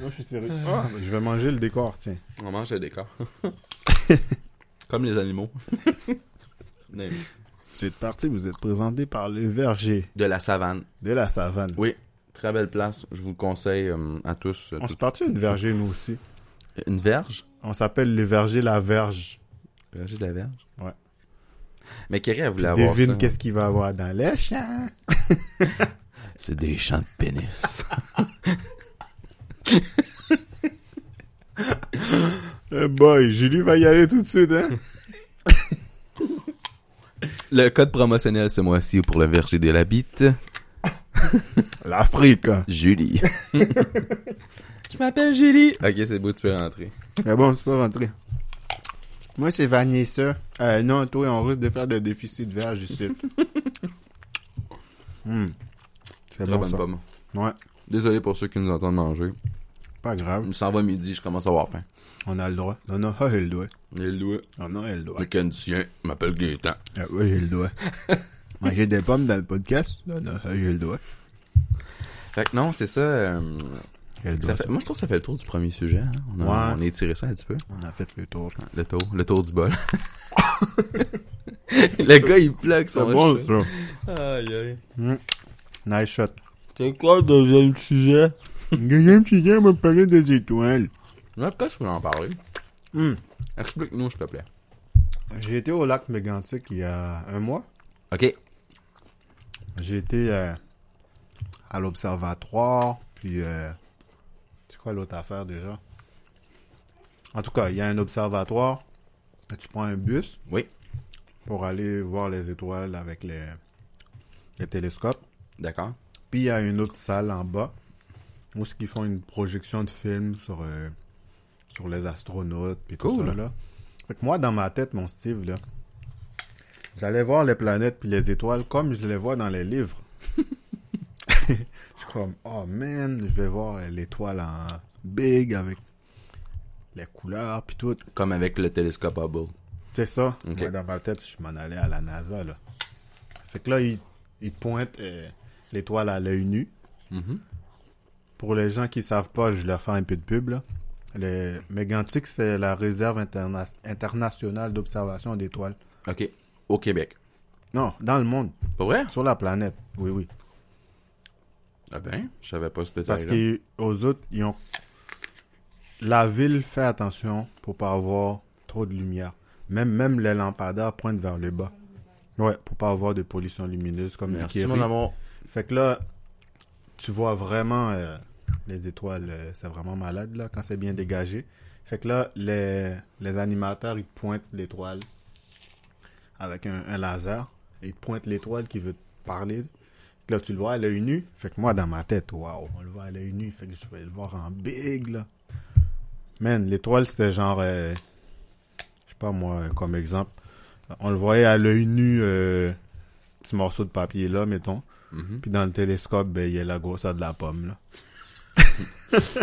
Non, je suis sérieux. Ah, je vais manger le décor, tiens. On mange le décor. Comme les animaux. Mais- Cette partie, vous êtes présenté par le verger De la savane. de la savane. Oui, très belle place. Je vous le conseille euh, à tous. euh, On tout- se partit une verger, nous aussi? Une verge? On s'appelle le verger la verge. Verger de la verge? Ouais. Mais Kerry, elle voulait avoir Devine ça. qu'est-ce qu'il va avoir dans les champs. C'est des champs de pénis. Eh boy, Julie va y aller tout de suite, hein? Le code promotionnel ce mois-ci pour le verger de la bite. L'Afrique. Julie. Je m'appelle Julie. Ok, c'est beau, tu peux rentrer. Mais bon, tu peux rentrer. Moi, c'est Vanessa. Euh, non, toi, on risque de faire des déficits verges ici. Hmm. C'est Très bon, bonne ça. pomme. Ouais, Désolé pour ceux qui nous entendent manger. pas grave. Il s'en va midi, je commence à avoir faim. On a le droit. Non, non, ah, il le doigt. Et le Non, non, il le doigt. mécanicien m'appelle Gaétan. Ah, oui, il le doigt. Manger des pommes dans le podcast? Non, non, ah, il le doigt. Fait que non, c'est ça. euh, Il le ça doigt, fait- ça. moi, je trouve que ça fait le tour du premier sujet. hein. On, a, Ouais. on a étiré ça un petit peu. On a fait le tour. Le tour, le tour du bol. le gars, il plug son C'est bon, chat. ça. Aïe, aïe. Nice shot. C'est quoi le deuxième sujet? Deuxième sujet, on va parler des étoiles. Pourquoi je voulais en parler? Hmm. Explique-nous, s'il te plaît. J'ai été au lac Mégantic il y a un mois. Ok. J'ai été euh, à l'observatoire, puis euh, c'est quoi l'autre affaire déjà? En tout cas, il y a un observatoire. et Tu prends un bus Oui. pour aller voir les étoiles avec les, les télescopes. D'accord. Puis il y a une autre salle en bas où ce qu'ils font une projection de film sur, euh, sur les astronautes puis tout Cool. ça là. Fait que moi dans ma tête mon Steve là, j'allais voir les planètes puis les étoiles comme je les vois dans les livres. je suis comme oh man, je vais voir l'étoile en big avec les couleurs puis tout. Comme avec le télescope Hubble. C'est ça. Moi, dans ma tête, je m'en allais à la NASA là. Fait que là il, il te pointe euh, l'étoile à l'œil nu. Mhm. Pour les gens qui savent pas, je leur fais un peu de pub. Là. Le Mégantic, c'est la réserve interna- internationale d'observation d'étoiles. Ok. Au Québec. Non, dans le monde, Pas vrai? sur la planète. Oui, oui. Ah ben, je savais pas ce Parce détail-là. qu'aux autres, ils ont. La ville fait attention pour pas avoir trop de lumière. Même, même les lampadaires pointent vers le bas. Ouais, pour pas avoir de pollution lumineuse, comme Merci, mon amour. Fait que là, tu vois vraiment euh, les étoiles, euh, c'est vraiment malade là quand c'est bien dégagé. Fait que là, les, les animateurs, ils te pointent l'étoile avec un, un laser. Et ils te pointent l'étoile qui veut te parler. Là, tu le vois à l'œil nu. Fait que moi, dans ma tête, waouh, on le voit à l'œil nu. Fait que je vais le voir en big là. Man, l'étoile, c'était genre, euh, je sais pas moi, comme exemple, on le voyait à l'œil nu, euh, petit morceau de papier là, mettons. Mhm. Puis dans le télescope, ben, il y a la grosseur de la pomme, là.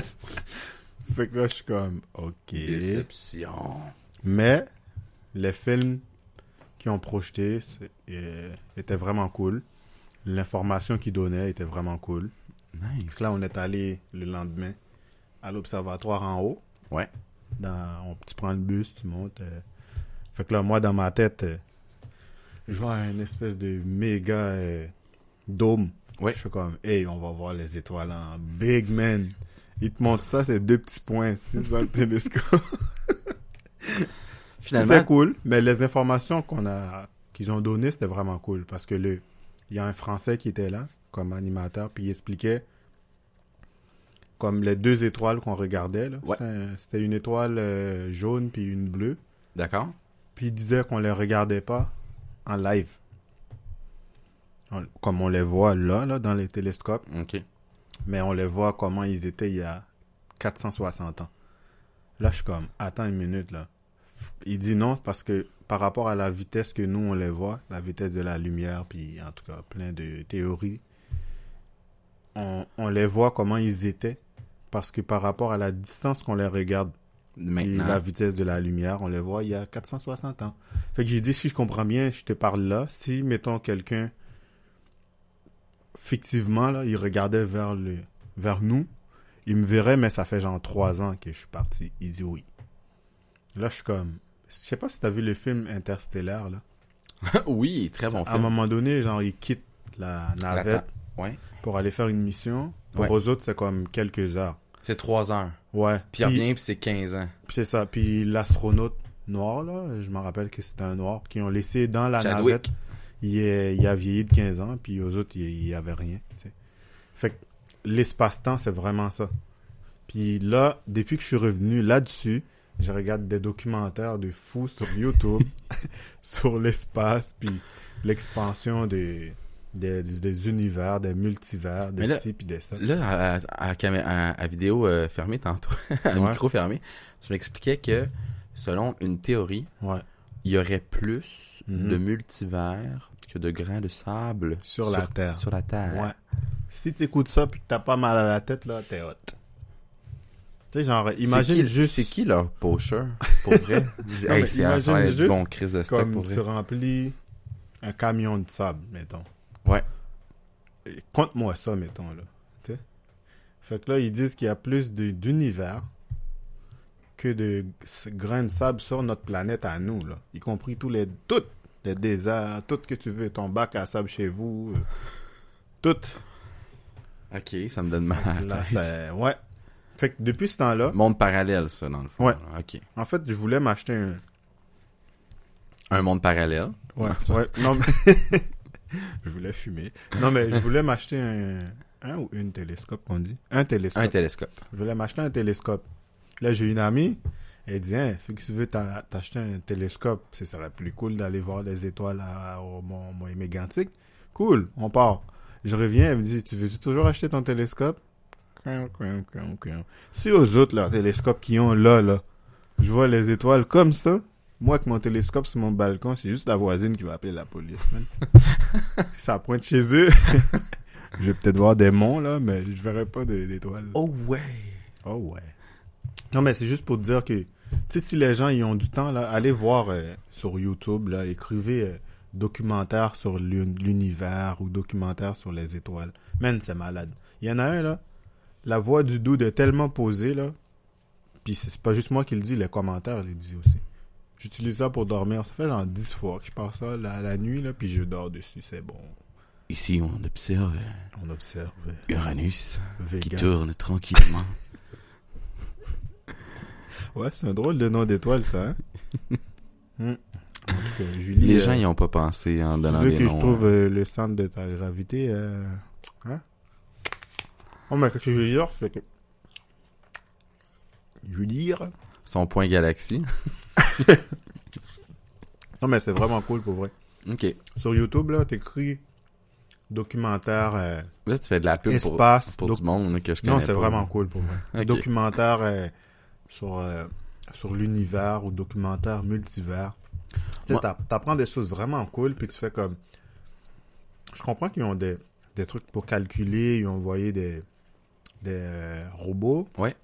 fait que là, je suis comme, ok. Déception. Mais, les films qui ont projeté euh, étaient vraiment cool. L'information qu'ils donnaient était vraiment cool. Nice. Là, on est allé le lendemain à l'observatoire en haut. Ouais. Dans, on, tu prends le bus, tu montes. euh. Fait que là, moi, dans ma tête, euh, je vois une espèce de méga dôme. Ouais. Je suis comme, hey, on va voir les étoiles en big man. Il te montre ça, c'est deux petits points, c'est ça le télescope. Finalement, C'était cool, mais les informations qu'on a, qu'ils ont données, c'était vraiment cool parce que le, il y a un Français qui était là comme animateur, puis il expliquait comme les deux étoiles qu'on regardait. là. Ouais. C'était une étoile euh, jaune puis une bleue. d'accord. Puis il disait qu'on les regardait pas en live. On- comme on les voit là, là, dans les télescopes, Ok. mais on les voit comment ils étaient il y a 460 ans. Là, je suis comme, attends une minute, là. Il dit non parce que par rapport à la vitesse que nous, on les voit, la vitesse de la lumière, puis en tout cas, plein de théories, on, on les voit comment ils étaient parce que par rapport à la distance qu'on les regarde, et la vitesse de la lumière, on les voit il y a 460 ans. Fait que j'ai dit, si je comprends bien, je te parle là. Si, mettons, quelqu'un, fictivement, là, il regardait vers, le, vers nous, il me verrait, mais ça fait genre trois ans que je suis parti. Il dit oui. Là, je suis comme... Je sais pas si t'as vu le film Interstellar, là. oui, très bon À un film. moment donné, genre, il quitte la navette Ouais. pour aller faire une mission. Pour Ouais. eux autres, c'est comme quelques heures. C'est 3 heures. Ouais. Puis il revient, puis c'est 15 ans. Puis c'est ça. Puis l'astronaute noir, là, je me rappelle que c'était un noir, qui ont laissé dans la Chadwick. navette. Il, est- il a vieilli de 15 ans, puis aux autres, il il y avait rien. tu sais. Fait que l'espace-temps, c'est vraiment ça. Puis là, depuis que je suis revenu là-dessus, je regarde des documentaires de fous sur YouTube sur l'espace, puis l'expansion des, des, des univers, des multivers, des là- ci puis des ça. Là, à, à, à vidéo euh, fermée tantôt, à Ouais. micro fermé, tu m'expliquais que, selon une théorie, Ouais. il y aurait plus Mhm. de multivers que de grains de sable Sur la Terre. Sur la Terre. Ouais. Si t'écoutes ça puis que t'as pas mal à la tête, là, t'es hot. Tu sais, genre, imagine qui- juste C'est qui leur poacher, pour vrai? hey, c'est du juste bon crise de stock, comme pour vrai. tu remplis un camion de sable, mettons. Ouais. Compte-moi ça, mettons, là. Tu sais? Fait que là, ils disent qu'il y a plus d'univers que de grains de sable sur notre planète à nous, là. Y compris tous les... Toutes les déserts, tout que tu veux, ton bac à sable chez vous, euh, tout. Ok, ça me donne mal. à la tête. ouais. Fait que depuis ce temps-là, Monde parallèle, ça, dans le fond. Ouais. là. Ok. en fait, je voulais m'acheter un... Un monde parallèle? Ouais, ouais. Non, mais... je voulais fumer. Non, mais je voulais m'acheter un... Un ou une télescope, qu'on dit? Un télescope. Un télescope. Je voulais m'acheter un télescope. Là, j'ai une amie. Elle dit, hein, fait que tu veux t'a- t'acheter un télescope, ce serait plus cool d'aller voir les étoiles à- au mont, mont mégantique. Cool, on part. Je reviens, elle me dit, tu veux toujours acheter ton télescope? Si aux autres, leurs télescopes qui ont là, là, je vois les étoiles comme ça, moi, avec mon télescope sur mon balcon, c'est juste la voisine qui va appeler la police, man. Ça pointe chez eux. je vais peut-être voir des monts, là, mais je verrai pas d'étoiles. Oh ouais. Oh ouais. Non, mais c'est juste pour te dire que, tu sais, si les gens ils ont du temps, là, allez voir euh, sur YouTube, là, écrivez euh, documentaire sur l'un- l'univers ou documentaire sur les étoiles. Man, c'est malade. Il y en a un, là, la voix du dude est tellement posée, là, puis c'est pas juste moi qui le dis, les commentaires le disent aussi. J'utilise ça pour dormir. Ça fait genre 10 fois que je passe ça la, la nuit, là, puis je dors dessus. C'est bon. Ici, on observe On observe. euh, Uranus qui tourne tranquillement. Ouais, c'est un drôle de nom d'étoile, ça, hein? Hmm. En tout cas, Julie. Les euh, gens y ont pas pensé en Tu donnant veux des que noms. je trouve hein. euh, le centre de ta gravité euh... Hein? Oh, mais qu'est-ce que je veux dire? C'est que... Je veux dire... Son point galaxie. Non, mais c'est vraiment cool pour vrai. Ok. Sur YouTube, là, t'écris documentaire euh, Là, tu fais de la pub pour, espace. pour doc- du monde là, que je connais Non, c'est vraiment cool pour vrai. Documentaire euh, sur, euh, sur l'univers ou documentaire multivers. Tu sais, t'apprends des choses vraiment cool, puis tu fais comme... Je comprends qu'ils ont des, des trucs pour calculer, ils ont envoyé des, des euh, robots. Ouais.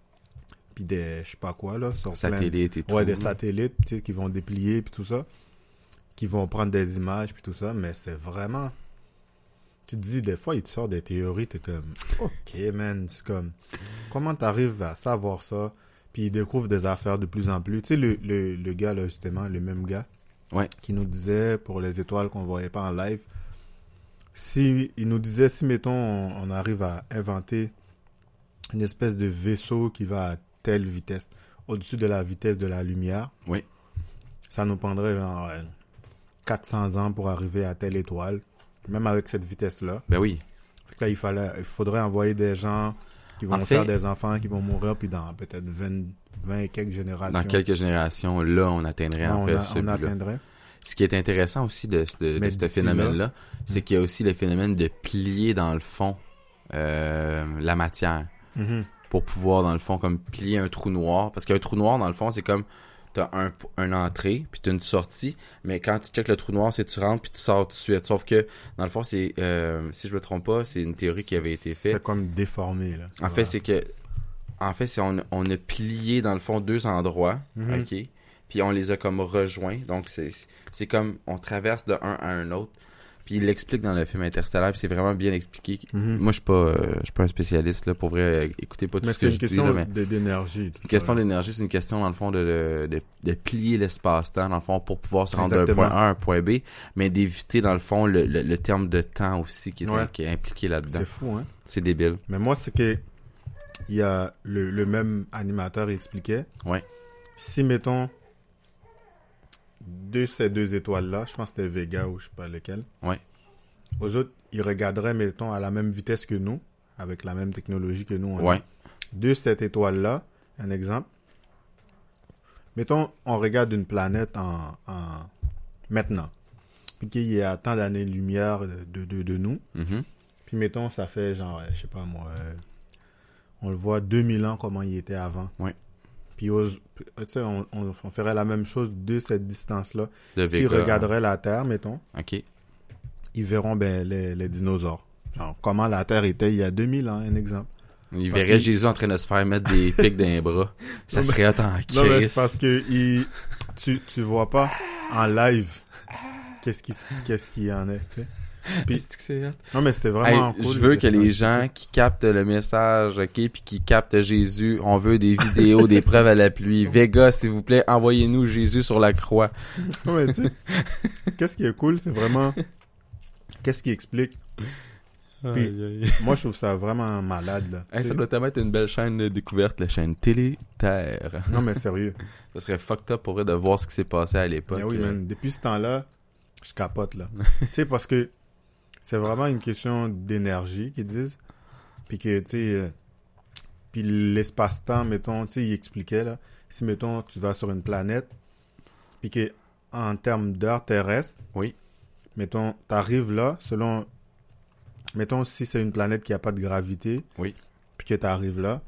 Puis des, je sais pas quoi, là, sur plein- Satellite et tout. Ouais, des satellites, tu sais, qui vont déplier, puis tout ça. Qui vont prendre des images, puis tout ça. Mais c'est vraiment... Tu te dis, des fois, ils te sortent des théories, t'es comme... OK, man, c'est comme... Comment t'arrives à savoir ça? Puis ils découvrent des affaires de plus en plus. Tu sais, le, le, le gars, là, justement, le même gars, Ouais. qui nous disait, pour les étoiles qu'on voyait pas en live, si, il nous disait, si, mettons, on, on arrive à inventer une espèce de vaisseau qui va à telle vitesse, au-dessus de la vitesse de la lumière, Oui. ça nous prendrait genre euh, 400 ans pour arriver à telle étoile, même avec cette vitesse-là. Ben oui. Là, il, fallait, il faudrait envoyer des gens qui vont En fait- faire des enfants qui vont mourir, puis dans peut-être 20, 20 et quelques générations, Dans quelques générations, là, on atteindrait en fait a- ce on atteindrait. Ce qui est intéressant aussi de, de, de Mais ce phénomène-là, c'est Hmm. qu'il y a aussi le phénomène de plier dans le fond euh, la matière Mhm. pour pouvoir, dans le fond, comme plier un trou noir. Parce qu'un trou noir, dans le fond, c'est comme t'as un, un entrée, puis t'as une sortie, mais quand tu checkes le trou noir, c'est tu rentres, puis tu sors tout de suite. Sauf que, dans le fond, c'est, euh, si je me trompe pas, c'est une théorie qui avait été faite. C'est comme déformé, là. En fait, c'est que, en fait, c'est on, on a plié dans le fond deux endroits, Mhm. ok, puis on les a comme rejoints. Donc c'est comme on traverse de un à un autre. Puis il l'explique dans le film Interstellar, puis c'est vraiment bien expliqué. Mhm. Moi, je suis pas, euh, je suis pas un spécialiste là, pour vrai. euh, Écoutez pas tout Mais ce que je dis là, mais d'énergie. c'est une question d'énergie, c'est une question dans le fond de, de, de plier l'espace-temps dans le fond pour pouvoir se rendre d'un point A à un point B, mais d'éviter dans le fond le, le, le terme de temps aussi qui est, Ouais. qui est impliqué là-dedans. C'est fou, hein? C'est débile. Mais moi, c'est que il y a le, le même animateur expliquait. Ouais. Si, mettons, de ces deux étoiles-là, je pense que c'était Vega ou je sais pas lequel. Ouais. Aux autres, ils regarderaient, mettons, à la même vitesse que nous, avec la même technologie que nous. a. Ouais. De cette étoile-là, un exemple. Mettons, on regarde une planète en, en... maintenant. puis qu'il est à tant d'années-lumière de, de, de nous. Mhm. Puis mettons, ça fait genre, euh, je sais pas moi, euh, on le voit 2000 ans comment il était avant. Ouais. Puis on, on, on ferait la même chose de cette distance-là. S'ils regarderaient la Terre, mettons, Ok. ils verront ben, les, les dinosaures. Genre, comment la Terre était il y a 2000 ans, un exemple. Il Parce verrait que- Jésus en train de se faire mettre des pics dans les bras. Ça Non, serait autant Non, mais c'est parce que il, tu, tu vois pas en live qu'est-ce qui, qu'est-ce qu'il y en est, tu sais. Puis-? Non, mais c'est Hey, vraiment cool. je veux que les gens qui captent le message, ok, puis qui captent Jésus, on veut des vidéos, des preuves à la pluie. Vega, s'il vous plaît, envoyez-nous Jésus sur la croix. Non, mais tu sais, qu'est-ce qui est cool, c'est vraiment... Qu'est-ce qui explique? Puis- Aïe, aïe. Moi, je trouve ça vraiment malade, là. Hey, ça doit tellement être une belle chaîne de découverte, la chaîne Télé Terre. Non, mais sérieux. Ça serait fucked up pour vrai de voir ce qui s'est passé à l'époque. Mais oui, Euh, man. Depuis ce temps-là, je capote, là. tu sais, parce que c'est vraiment une question d'énergie, qu'ils disent. Puis que, tu sais... euh, Puis l'espace-temps, mettons, tu sais, il expliquait, là. Si, mettons, tu vas sur une planète, puis que, en termes d'heures terrestres, Oui. mettons, t'arrives là, selon... Mettons, si c'est une planète qui a pas de gravité, Oui. puis que t'arrives là,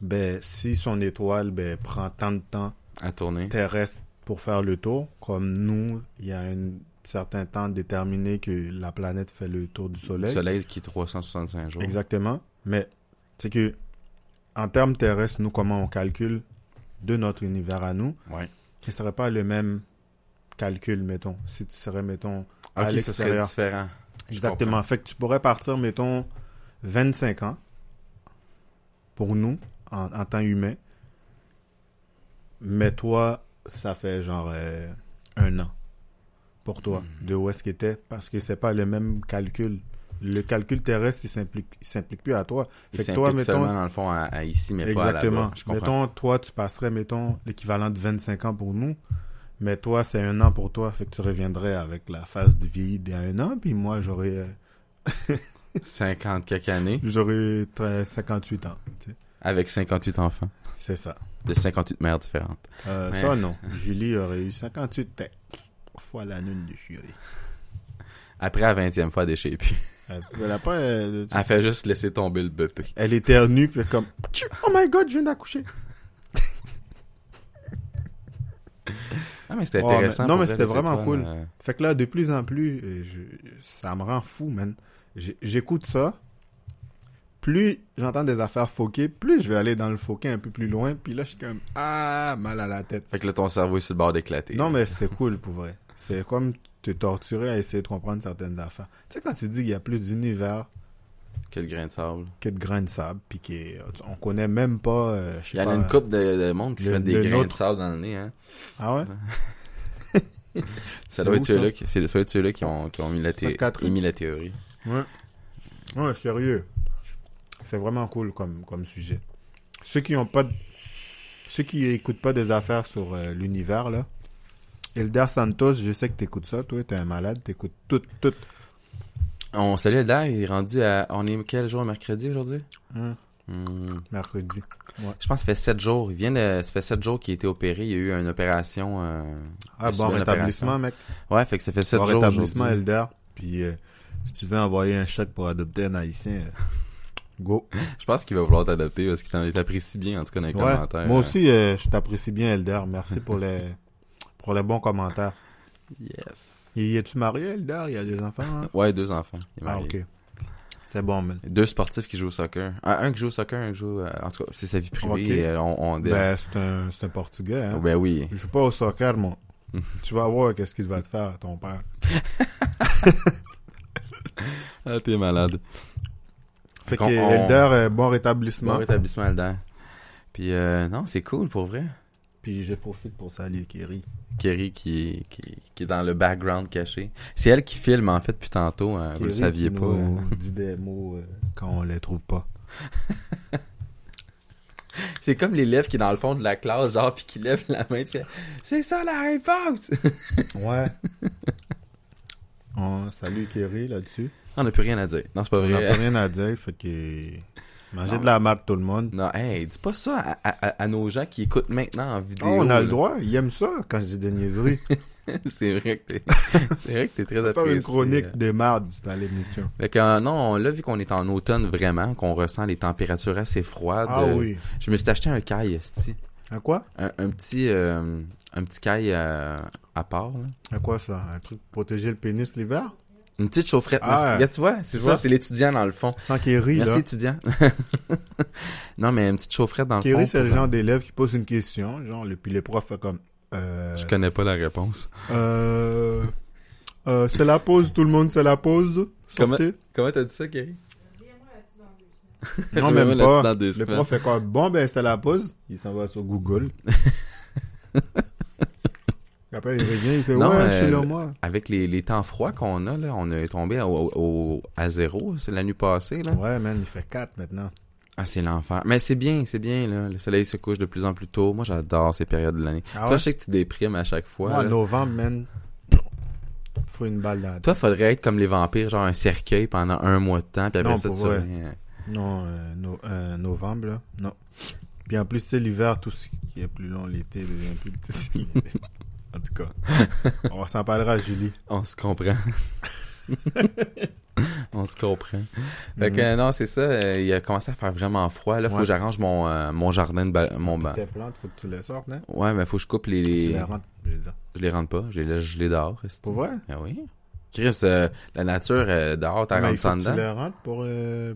ben, si son étoile, ben, prend tant de temps À tourner. terrestre pour faire le tour, comme nous, il y a un certain temps déterminé que la planète fait le tour du Le Soleil. soleil qui est 365 jours. Exactement. Mais c'est que, en termes terrestres, nous, comment on calcule de notre univers à nous, Ouais. ce ne serait pas le même calcul, mettons. Si tu serais, mettons, à Ok, ça serait différent. Exactement. Fait que tu pourrais partir, mettons, 25 ans pour nous, en, en temps humain. Mais toi, ça fait genre euh, un an pour toi, Hmm. de où est-ce qu'il était. Parce que c'est pas le même calcul. Le calcul terrestre, il s'implique, il s'implique plus à toi. Il Fait que toi, mettons- seulement dans le fond à, à ici, mais pas Exactement. Je comprends. mettons, toi, tu passerais, mettons, l'équivalent de 25 ans pour nous. Mais toi, c'est un an pour toi. Fait que tu reviendrais avec la phase de vieilli d'un an. Puis moi, j'aurais, euh, 50 quelques années, j'aurais très- 58 ans. tu sais. avec 58 enfants, C'est ça. de 58 mères différentes. Euh, non. Julie aurait eu 58 têtes. Fois la lune de Julie. Après, la 20e fois, Elle, elle pas... Elle, elle fait juste laisser tomber le bébé. elle éternue, puis comme... Oh my God, je viens d'accoucher. Ah, mais c'était intéressant. mais- non, mais c'était vraiment cool. euh, Fait que là, de plus en plus, euh, je- ça me rend fou, man. J'écoute ça. Plus j'entends des affaires foquées, plus je vais aller dans le foqué un peu plus loin. Puis là, je suis comme, ah, mal à la tête. Fait que là, ton cerveau est sur le bord d'éclater. Non, mais c'est cool pour vrai. C'est comme te torturer à essayer de comprendre certaines affaires. Tu sais, quand tu dis qu'il y a plus d'univers Quel grain de sable. que de grains de sable, puis qu'on connaît même pas, euh, Il y en a une couple de, de monde qui se mettent des grains de sable dans le nez, hein. Ah ouais? Ça C'est doit où, être ceux-là qui, c'est- ça doit être ceux-là qui ont, qui ont mis la thé- émis la théorie. Ouais. Ouais, sérieux. C'est vraiment cool comme, comme sujet. Ceux qui ont pas de- Ceux qui écoutent pas des affaires sur euh, l'univers, là. Eldar Santos, je sais que t'écoutes ça, toi, t'es un malade, t'écoutes tout, tout. On salue Eldar, il est rendu à... On est quel jour, mercredi, aujourd'hui? Hum, Hmm. mercredi. Je pense que ça fait 7 jours. Il vient de... Ça fait 7 jours qu'il a été opéré. Il y a eu une opération... euh, Ah, bon rétablissement, mec. Ouais, fait que ça fait 7 Bon jours rétablissement, aujourd'hui. Eldar. Puis, euh, si tu veux envoyer un chèque pour adopter un haïtien, euh, go. Je pense qu'il va vouloir t'adopter parce qu'il t'apprécie bien, en tout cas, dans les Ouais. commentaires. Moi euh. aussi, euh, je t'apprécie bien, Eldar. Merci pour les, pour les bons commentaires. Yes. Y es-tu marié, Eldar? Il y a des enfants, hein? Ouais, deux enfants. Il est Ah, ok. C'est bon, man. Deux sportifs qui jouent au soccer. Un, un qui joue au soccer, un qui joue... euh, en tout cas, c'est sa vie privée. Ok. et, euh, on, on... Ben, c'est un, c'est un Portugais, hein. ben oui. Je joue pas au soccer, moi. tu vas voir qu'est-ce qu'il va te faire, ton père. Ah, t'es malade. Fait que qu'on- on- Elder, euh, bon Bon rétablissement. rétablissement, Eldar. Puis, euh, non, c'est cool, pour vrai. Puis je profite pour saluer Kerry. Kerry qui, qui, qui est dans le background caché. C'est elle qui filme, en fait, depuis tantôt. hein, vous le saviez pas. hein. nous dit des mots euh, quand on les trouve pas. C'est comme l'élève qui est dans le fond de la classe, genre, puis qui lève la main et fait « C'est ça la réponse! Ouais. on salue Kerry là-dessus. » On n'a plus rien à dire. Non, c'est pas On n'a vrai. pas rien à dire, fait que... Mangez Non. de la marde tout le monde. Non, hey, dis pas ça à, à- à- à nos gens qui écoutent maintenant en vidéo. Oh, on a le droit, ils aiment ça quand je dis des niaiseries. c'est vrai que t'es, c'est vrai que t'es très On apprécié. une chronique euh. des mardes dans l'émission. Fait que, euh, non, là, vu qu'on est en automne vraiment, qu'on ressent les températures assez froides, Ah euh, oui. je me suis acheté un caille, esti. À quoi? Un, un petit, euh, un petit caille à part, là. À quoi ça? Un truc pour protéger le pénis l'hiver? Une petite chaufferette. Ah, merci. tu vois, c'est ça, c'est l'étudiant dans le fond. Sans Kerry, Merci, là. étudiant. non, mais une petite chaufferette dans le Kerry, fond. c'est le pour- genre d'élève qui pose une question, genre, le- puis les profs font comme... Euh, Je connais pas la réponse. euh, euh, c'est la pause, tout le monde, c'est la pause. Comment- Sortez. Comment t'as dit ça, Kerry? Non, même pas. Le prof fait quoi? Bon, ben, c'est la pause. Il s'en va sur Google. Après, il revient, il fait Non, Ouais, euh, moi. Avec les, les temps froids qu'on a, là, on est tombé au, au- à zéro, c'est la nuit passée, là. Ouais, man, il fait 4 maintenant. Ah, c'est l'enfer. Mais c'est bien, c'est bien, là. Le soleil se couche de plus en plus tôt. Moi, j'adore ces périodes de l'année. Ah Toi, je sais que tu déprimes à chaque fois. Moi, en novembre, man, faut une balle là. Toi, faudrait être comme les vampires, genre un cercueil pendant un mois de temps, puis après Non, ça, tu reviens. Non, euh, no- euh, novembre, là, non. Puis en plus, tu sais, l'hiver, tout ce qui est plus long, l'été devient plus petit. en tout cas, on s'en parlera à Julie. On se comprend. On se comprend. Fait que Mhm. non, c'est ça. euh, il a commencé à faire vraiment froid. Là, faut Ouais. que j'arrange mon, euh, mon jardin de ba- mon banc. Tes plantes, faut que tu les sortes, hein? Ouais, mais faut que je coupe les. Tu les- les rentres, je dire. Je les rentre pas. Je les, je les dehors. Pour vrai? Ah oui. Chris, euh, la nature dehors, t'as faut ça que dedans? tu les rentres pour,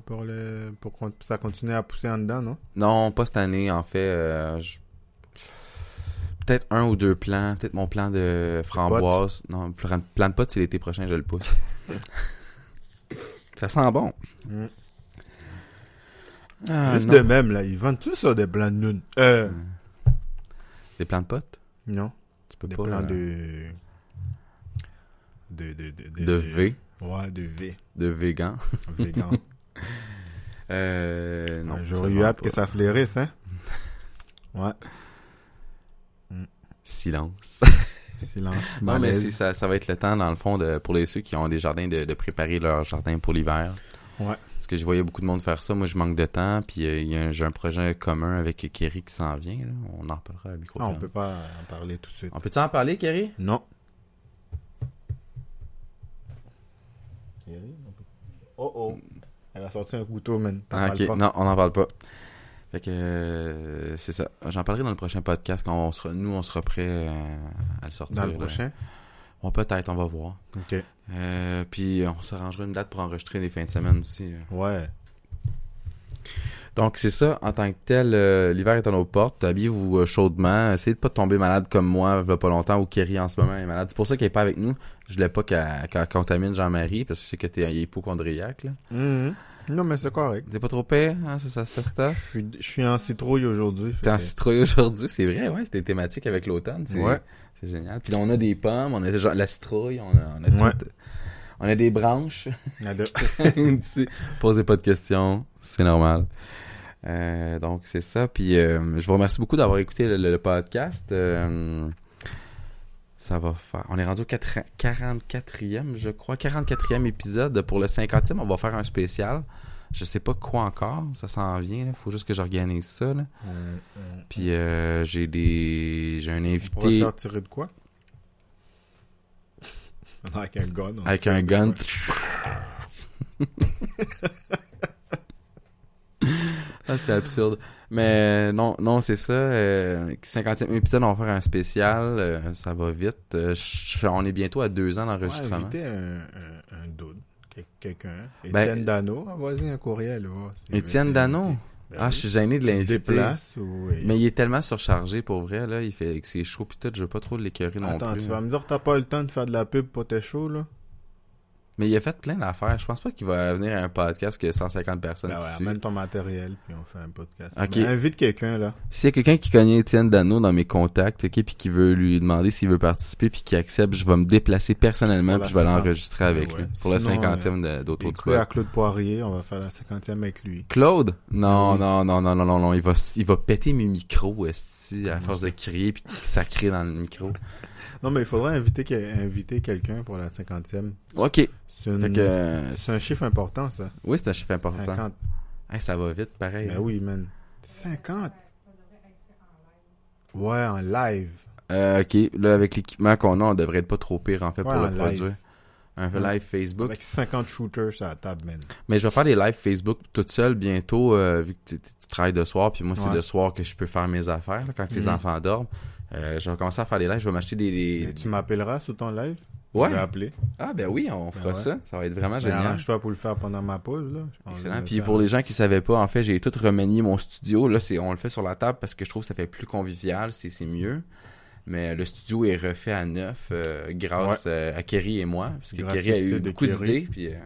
pour, le, pour que ça continue à pousser en dedans, non? Non, pas cette année, en fait. je- Peut-être un ou deux plants. Peut-être mon plan de framboise. Non, plan, plan de potes, c'est l'été prochain, je le pousse. ça sent bon. Mm. Ah, Juste non. de même, là, ils vendent tout ça des plants de noun. Euh, Des plants de potes? non, Tu peux des pas. plants euh, de... De, de, de, de V. Ouais, de V. De vegan. Vegan. Euh, non. J'aurais eu hâte que ça fleurisse, hein? Ouais. Silence. Silence. Non, mais ça, ça va être le temps, dans le fond, de, pour les ceux qui ont des jardins, de, de préparer leur jardin pour l'hiver. Ouais. Parce que je voyais beaucoup de monde faire ça. Moi, je manque de temps. Puis euh, il y a un- j'ai un projet commun avec Kerry qui s'en vient. là. On en reparlera à micro. Ah, on peut pas en parler tout de suite. On peut-tu en parler, Kerry? Non. Oh oh. Elle a sorti un couteau, man. T'en Ah, ok. pas. Non, on n'en parle pas. Fait que euh, c'est ça. J'en parlerai dans le prochain podcast quand on sera, nous, on sera prêts euh, à le sortir. Dans le prochain? Bon, peut-être, on va voir. Ok. Euh, puis on s'arrangera une date pour enregistrer les fins de semaine aussi. Ouais. Donc c'est ça, en tant que tel, l'hiver est à nos portes, habillez-vous chaudement, essayez de pas tomber malade comme moi, il y a pas longtemps, ou Kerry en ce moment est malade. C'est pour ça qu'elle est pas avec nous. Je voulais pas qu'elle qu'elle contamine Jean-Marie, parce que je sais que t'es hypochondriaque, là. Mhm. Non, mais c'est correct. T'es pas trop pire, hein, ça, ça, ça? Je suis, je suis en citrouille aujourd'hui. T'es en citrouille aujourd'hui, c'est vrai, ouais, c'était thématique avec l'automne, c'est Ouais. c'est génial. Puis là, on a des pommes, on a genre la citrouille, on a, on a Ouais. tout- on a des branches. De- Posez pas de questions, c'est normal. Euh, donc c'est ça. Puis euh, je vous remercie beaucoup d'avoir écouté le, le- le podcast. Euh, ça va faire. On est rendu au 4 44e, je crois. 44e épisode. Pour le 50e, on va faire un spécial. Je sais pas quoi encore. Ça s'en vient. Il faut juste que j'organise ça. là. On- on- Puis euh, j'ai des. J'ai un on pourrait invité faire tirer de quoi? Avec un gun. on avec un gun. Ah, c'est absurde. Mais non, non, c'est ça. Euh, 50e épisode, on va faire un spécial. euh, ça va vite. Euh, je- on est bientôt à deux ans Ouais, d'enregistrement. inviter un, un, un dude, quelqu'un. Ben, Étienne Dano, envoyez un courriel. Étienne Dano? Ben ah, je suis gêné de l'inviter. ou... Mais il est tellement surchargé pour vrai, là. Il fait que c'est chaud pis tout. Je veux pas trop l'écœurer non Attends, plus. tu vas me dire que t'as pas le temps de faire de la pub pour tes shows, là? Mais il a fait plein d'affaires. Je pense pas qu'il va venir à un podcast que 150 personnes Ben ouais, amène ton matériel, puis on fait un podcast. Mais invite quelqu'un, là. S'il y a quelqu'un qui connaît Étienne Dano dans mes contacts, ok, puis qui veut lui demander s'il veut participer, puis qui accepte, je vais me déplacer personnellement, la puis je vais 50. l'enregistrer avec Ouais, lui pour Sinon, 50e de- d'autres à Claude Poirier, on va faire la 50e avec lui. Claude? Non, non, non, non, non, non, non, il va, il va péter mes micros, esti, à force de crier puis de sacrer dans le micro. Non, mais il faudrait inviter, inviter quelqu'un pour la 50e. Ok. C'est un chiffre important, ça. oui, c'est un chiffre important. 50. Hey, ça va vite, pareil. Ben oui, man. 50. Ça devrait être fait en live. Ouais, en live. Euh, ok, là, avec l'équipement qu'on a, on devrait être pas trop pire, en fait, Ouais, pour le live. produire. Un Ouais. live Facebook. Avec 50 shooters sur la table, man. Mais je vais faire des lives Facebook toute seule bientôt, euh, vu que tu, travailles de soir, puis moi, c'est Ouais. de soir que je peux faire mes affaires, là, quand les Mhm. enfants dorment. Euh, je vais commencer à faire des lives, je vais m'acheter des... tu m'appelleras sous ton live? Ouais. Je vais appeler. Ah, ben oui, on fera ouais. ça. Ça va être vraiment Mais génial. arrange-toi pour le faire pendant ma pause, là. Je pense Excellent. Puis pour les gens qui savaient pas, en fait, j'ai tout remanié mon studio. Là, c'est on le fait sur la table parce que je trouve que ça fait plus convivial, c'est c'est mieux. Mais le studio est refait à neuf euh, grâce euh, à Kerry et moi, parce que Grâce Kerry a eu beaucoup d'idées. Puis euh,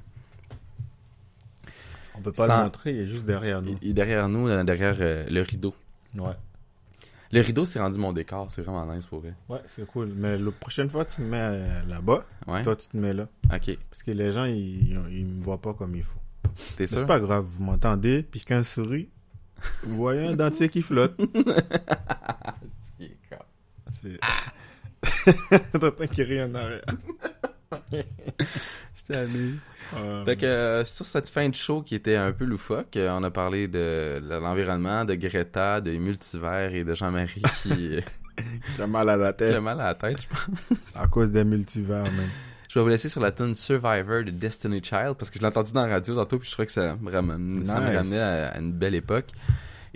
On peut pas sans- le montrer, il est juste derrière nous. il est derrière nous, derrière le rideau. Ouais. Le rideau, c'est rendu mon décor, c'est vraiment nice pour vrai. Ouais, c'est cool. Mais la prochaine fois, tu me mets euh, là-bas. Ouais. Toi, tu te mets là. Ok. Parce que les gens, ils, ils me voient pas comme il faut. T'es sûr? C'est pas grave, vous m'entendez, puis quand je souris, vous voyez un dentier qui flotte. C'est... T'entends qu'il rit en arrière. Je. Euh, Fait que euh, sur cette fin de show qui était un peu loufoque, euh, on a parlé de, l'environnement, de Greta, de multivers et de Jean-Marie qui euh, J'ai mal à la a tête. mal à la tête, je pense. À cause des multivers, même. Je vais vous laisser sur la tune Survivor de Destiny Child parce que je l'ai entendu dans la radio tantôt puis je trouvais que ça, vraiment, ça me ramenait à, à une belle époque.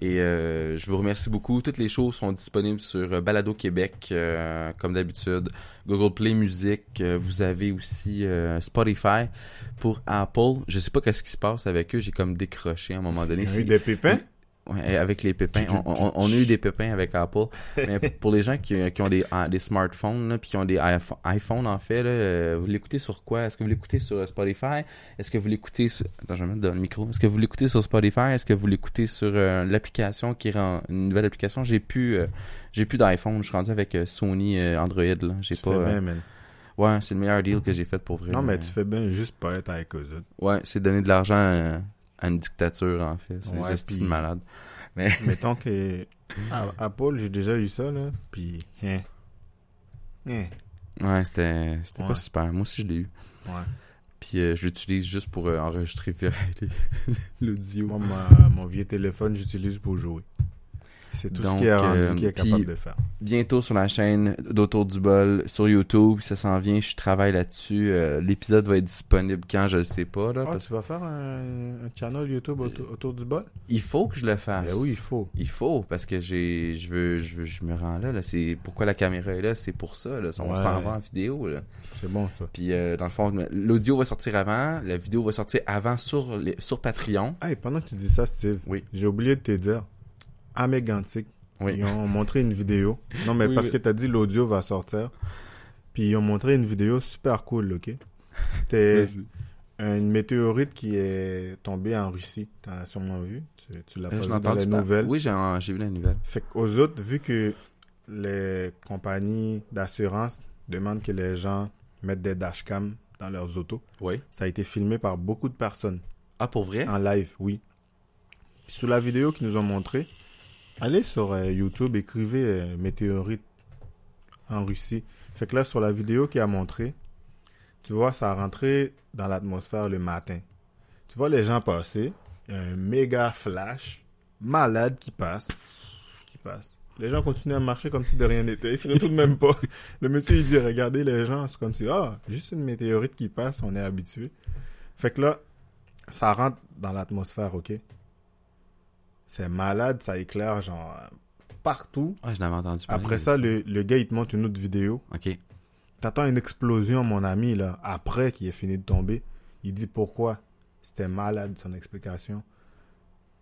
Et euh, je vous remercie beaucoup. Toutes les shows sont disponibles sur euh, Balado Québec, euh, comme d'habitude. Google Play Music. euh, vous avez aussi euh, Spotify. Pour Apple, je sais pas qu'est-ce qui se passe avec eux. J'ai comme décroché à un moment donné. Il y a Si- eu des pépins? Ouais, avec les pépins. On, on- on a eu des pépins avec Apple. Mais pour les gens qui, qui ont des, ah, des smartphones, là, puis qui ont des iPhone, iPhone, en fait, là, euh, vous l'écoutez sur quoi? Est-ce que vous l'écoutez sur euh, Spotify? Est-ce que vous l'écoutez sur... Attends, je vais mettre dans le micro. Est-ce que vous l'écoutez sur Spotify? Est-ce que vous l'écoutez sur euh, l'application qui rend... Une nouvelle application? J'ai plus... euh, j'ai plus d'iPhone. Je suis rendu avec euh, Sony Android. J'ai pas... fais bien, man. Ouais, c'est le meilleur deal que j'ai fait pour vrai. Non, mais tu fais bien juste pas être avec eux. Ouais, c'est donner de l'argent à, une dictature, en fait. C'est Ouais, estimes puis- malades. Mettons que à Apple, j'ai déjà eu ça, là. Puis, hein. Hein. Ouais, c'était c'était Ouais. pas super. Moi aussi, je l'ai eu. Ouais. Puis euh, je l'utilise juste pour euh, enregistrer l'audio. Moi, ma- mon vieux téléphone, j'utilise pour jouer. C'est tout Donc, ce qui est rendu euh, qui est capable de faire. Bientôt sur la chaîne d'Autour du bol sur YouTube, ça s'en vient, je travaille là-dessus. Euh, L'épisode va être disponible quand, je le sais pas. Là, Ah, parce... tu vas faire un, un channel YouTube autour, autour du bol? Il faut que je le fasse. Ben oui, il faut. Il faut, parce que j'ai je veux, je veux, je me rends là. là. C'est pourquoi la caméra est là, c'est pour ça. Là. On Ouais. s'en va en vidéo. C'est bon, ça. Puis euh, dans le fond, l'audio va sortir avant, la vidéo va sortir avant sur, les, sur Patreon. Hey, pendant que tu dis ça, Steve, Oui. j'ai oublié de te dire, à Oui. ils ont montré une vidéo. Non, mais Oui, parce oui. que tu as dit l'audio va sortir. Puis ils ont montré une vidéo super cool, ok? C'était une météorite qui est tombée en Russie. Tu as sûrement vu. Tu, tu l'as Euh, pas vu dans les nouvelles. Oui, j'ai vu la nouvelle. Fait qu'aux autres, vu que les compagnies d'assurance demandent que les gens mettent des dashcams dans leurs autos, Oui. ça a été filmé par beaucoup de personnes. Ah, pour vrai? En live, oui. Sous la vidéo qu'ils nous ont montré, allez sur euh, YouTube, écrivez euh, météorite en Russie. Fait que là, sur la vidéo qu'il a montré, tu vois, ça a rentré dans l'atmosphère le matin. Tu vois les gens passer, un méga flash, malade qui passe, qui passe. Les gens continuent à marcher comme si de rien n'était. Ils se retournent même pas. Le monsieur, il dit, regardez les gens, c'est comme si, ah, juste une météorite qui passe, on est habitué. Fait que là, ça rentre dans l'atmosphère, ok? C'est malade, ça éclaire, genre, partout. Ah, je n'avais entendu parler Après ça, le, le gars, il te montre une autre vidéo. OK. T'attends une explosion, mon ami, là, après qu'il ait fini de tomber. Il dit pourquoi. C'était malade, son explication.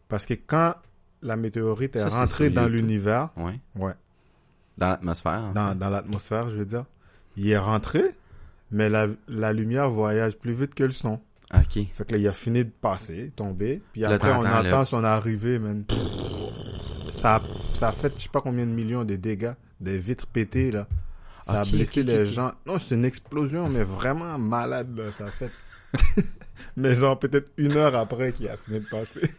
Parce que quand la météorite est Ça, rentrée dans l'univers, Ouais. ouais, Dans l'atmosphère. en dans, dans l'atmosphère, je veux dire, il est rentré, mais la, la lumière voyage plus vite que le son. OK. Fait que là, il a fini de passer, tomber. Puis Là, après, on entend le- son arrivée, man. Ça ça a fait, je sais pas combien de millions de dégâts, des vitres pétées, là. Ça a blessé les gens. Non, c'est une explosion, mais vraiment malade, là, ça a fait. mais genre, peut-être une heure après qu'il a fini de passer.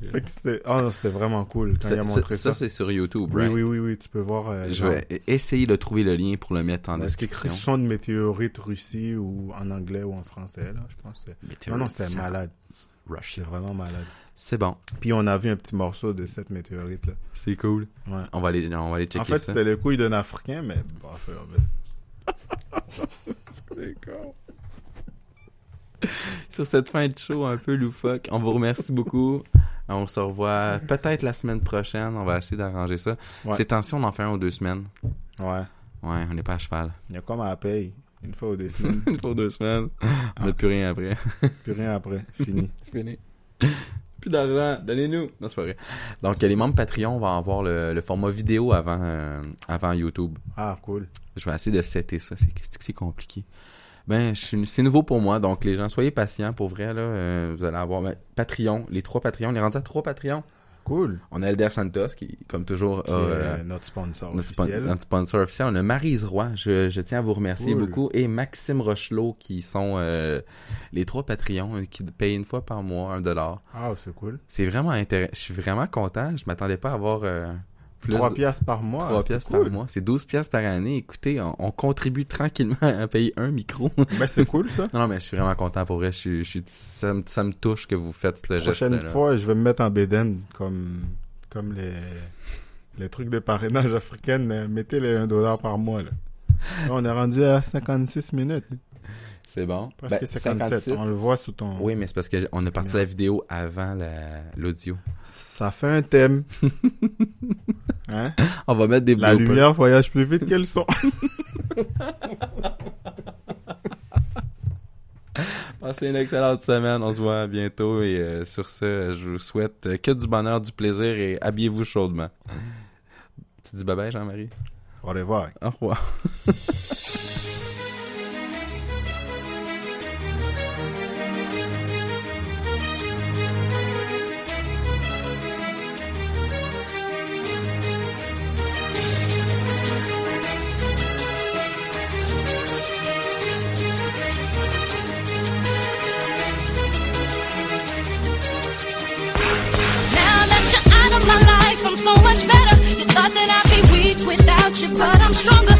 fait que c'était, oh non, c'était vraiment cool quand il Ça, a ça- montré ça, ça. c'est sur YouTube, oui, right? oui, oui, oui, tu peux voir. euh, Je genre, vais essayer de trouver le lien pour le mettre en Est-ce qu'il écrit description. son de météorite Russie ou en anglais ou en français, là, je pense. que c'est- Non, non, c'était malade. C'est vraiment malade. C'est bon. Puis on a vu un petit morceau de cette météorite là. C'est cool. Ouais. On va aller, on va aller checker En fait, ça. c'était les couilles d'un Africain, mais bon, fait, Sur cette fin de show un peu loufoque, on vous remercie beaucoup. On se revoit peut-être la semaine prochaine. On va essayer d'arranger ça. Ouais. Ces temps-ci, on en fait un ou deux semaines. Ouais. Ouais, on n'est pas à cheval. Il y a comme à la paye. Une fois ou deux semaines. Pour deux semaines. On n'a plus rien après. Plus rien après. Fini. Fini. Plus d'argent, donnez-nous. Non, c'est pas vrai. Donc, les membres Patreon vont avoir le, le format vidéo avant, euh, avant YouTube. Ah, cool. Je vais essayer de setter ça. C'est c'est compliqué. Ben, c'est nouveau pour moi, donc les gens, soyez patients pour vrai là. euh, vous allez avoir ben, Patreon, les trois Patreons, on est rendu à trois Patreons. Cool. On a Elder Santos qui, comme toujours, a, euh, notre sponsor notre, spon- officiel. notre sponsor officiel. On a Maryse Roy, je, je tiens à vous remercier Cool. beaucoup, et Maxime Rochelot qui sont euh, les trois Patreons qui payent une fois par mois un dollar. Ah, c'est cool. C'est vraiment intéressant. Je suis vraiment content. Je m'attendais pas à avoir plus 3 piastres par mois. 3 c'est piastres cool. par mois. C'est 12 piastres par année. Écoutez, on, on contribue tranquillement à payer un micro. Ben, c'est cool, ça. non, non, mais je suis vraiment content pour vrai. Je suis, je ça, me, ça me touche que vous faites ce Prochaine geste-là. fois, je vais me mettre en bédaine comme, comme les, les trucs de parrainage africaine. Mettez les 1 dollar par mois, là. Là, on est rendu à 56 minutes. C'est bon. Presque Ben, 57. 57. On le voit sous ton... Oui, mais c'est parce qu'on a parti la vidéo avant la- l'audio. Ça fait un thème. hein? On va mettre des La lumière voyage plus vite que le son. Passez une excellente semaine. On se voit bientôt. Et euh, sur ce, je vous souhaite euh, que du bonheur, du plaisir et habillez-vous chaudement. Tu dis bye bye, Jean-Marie? Au revoir. Au revoir. without you, but I'm stronger.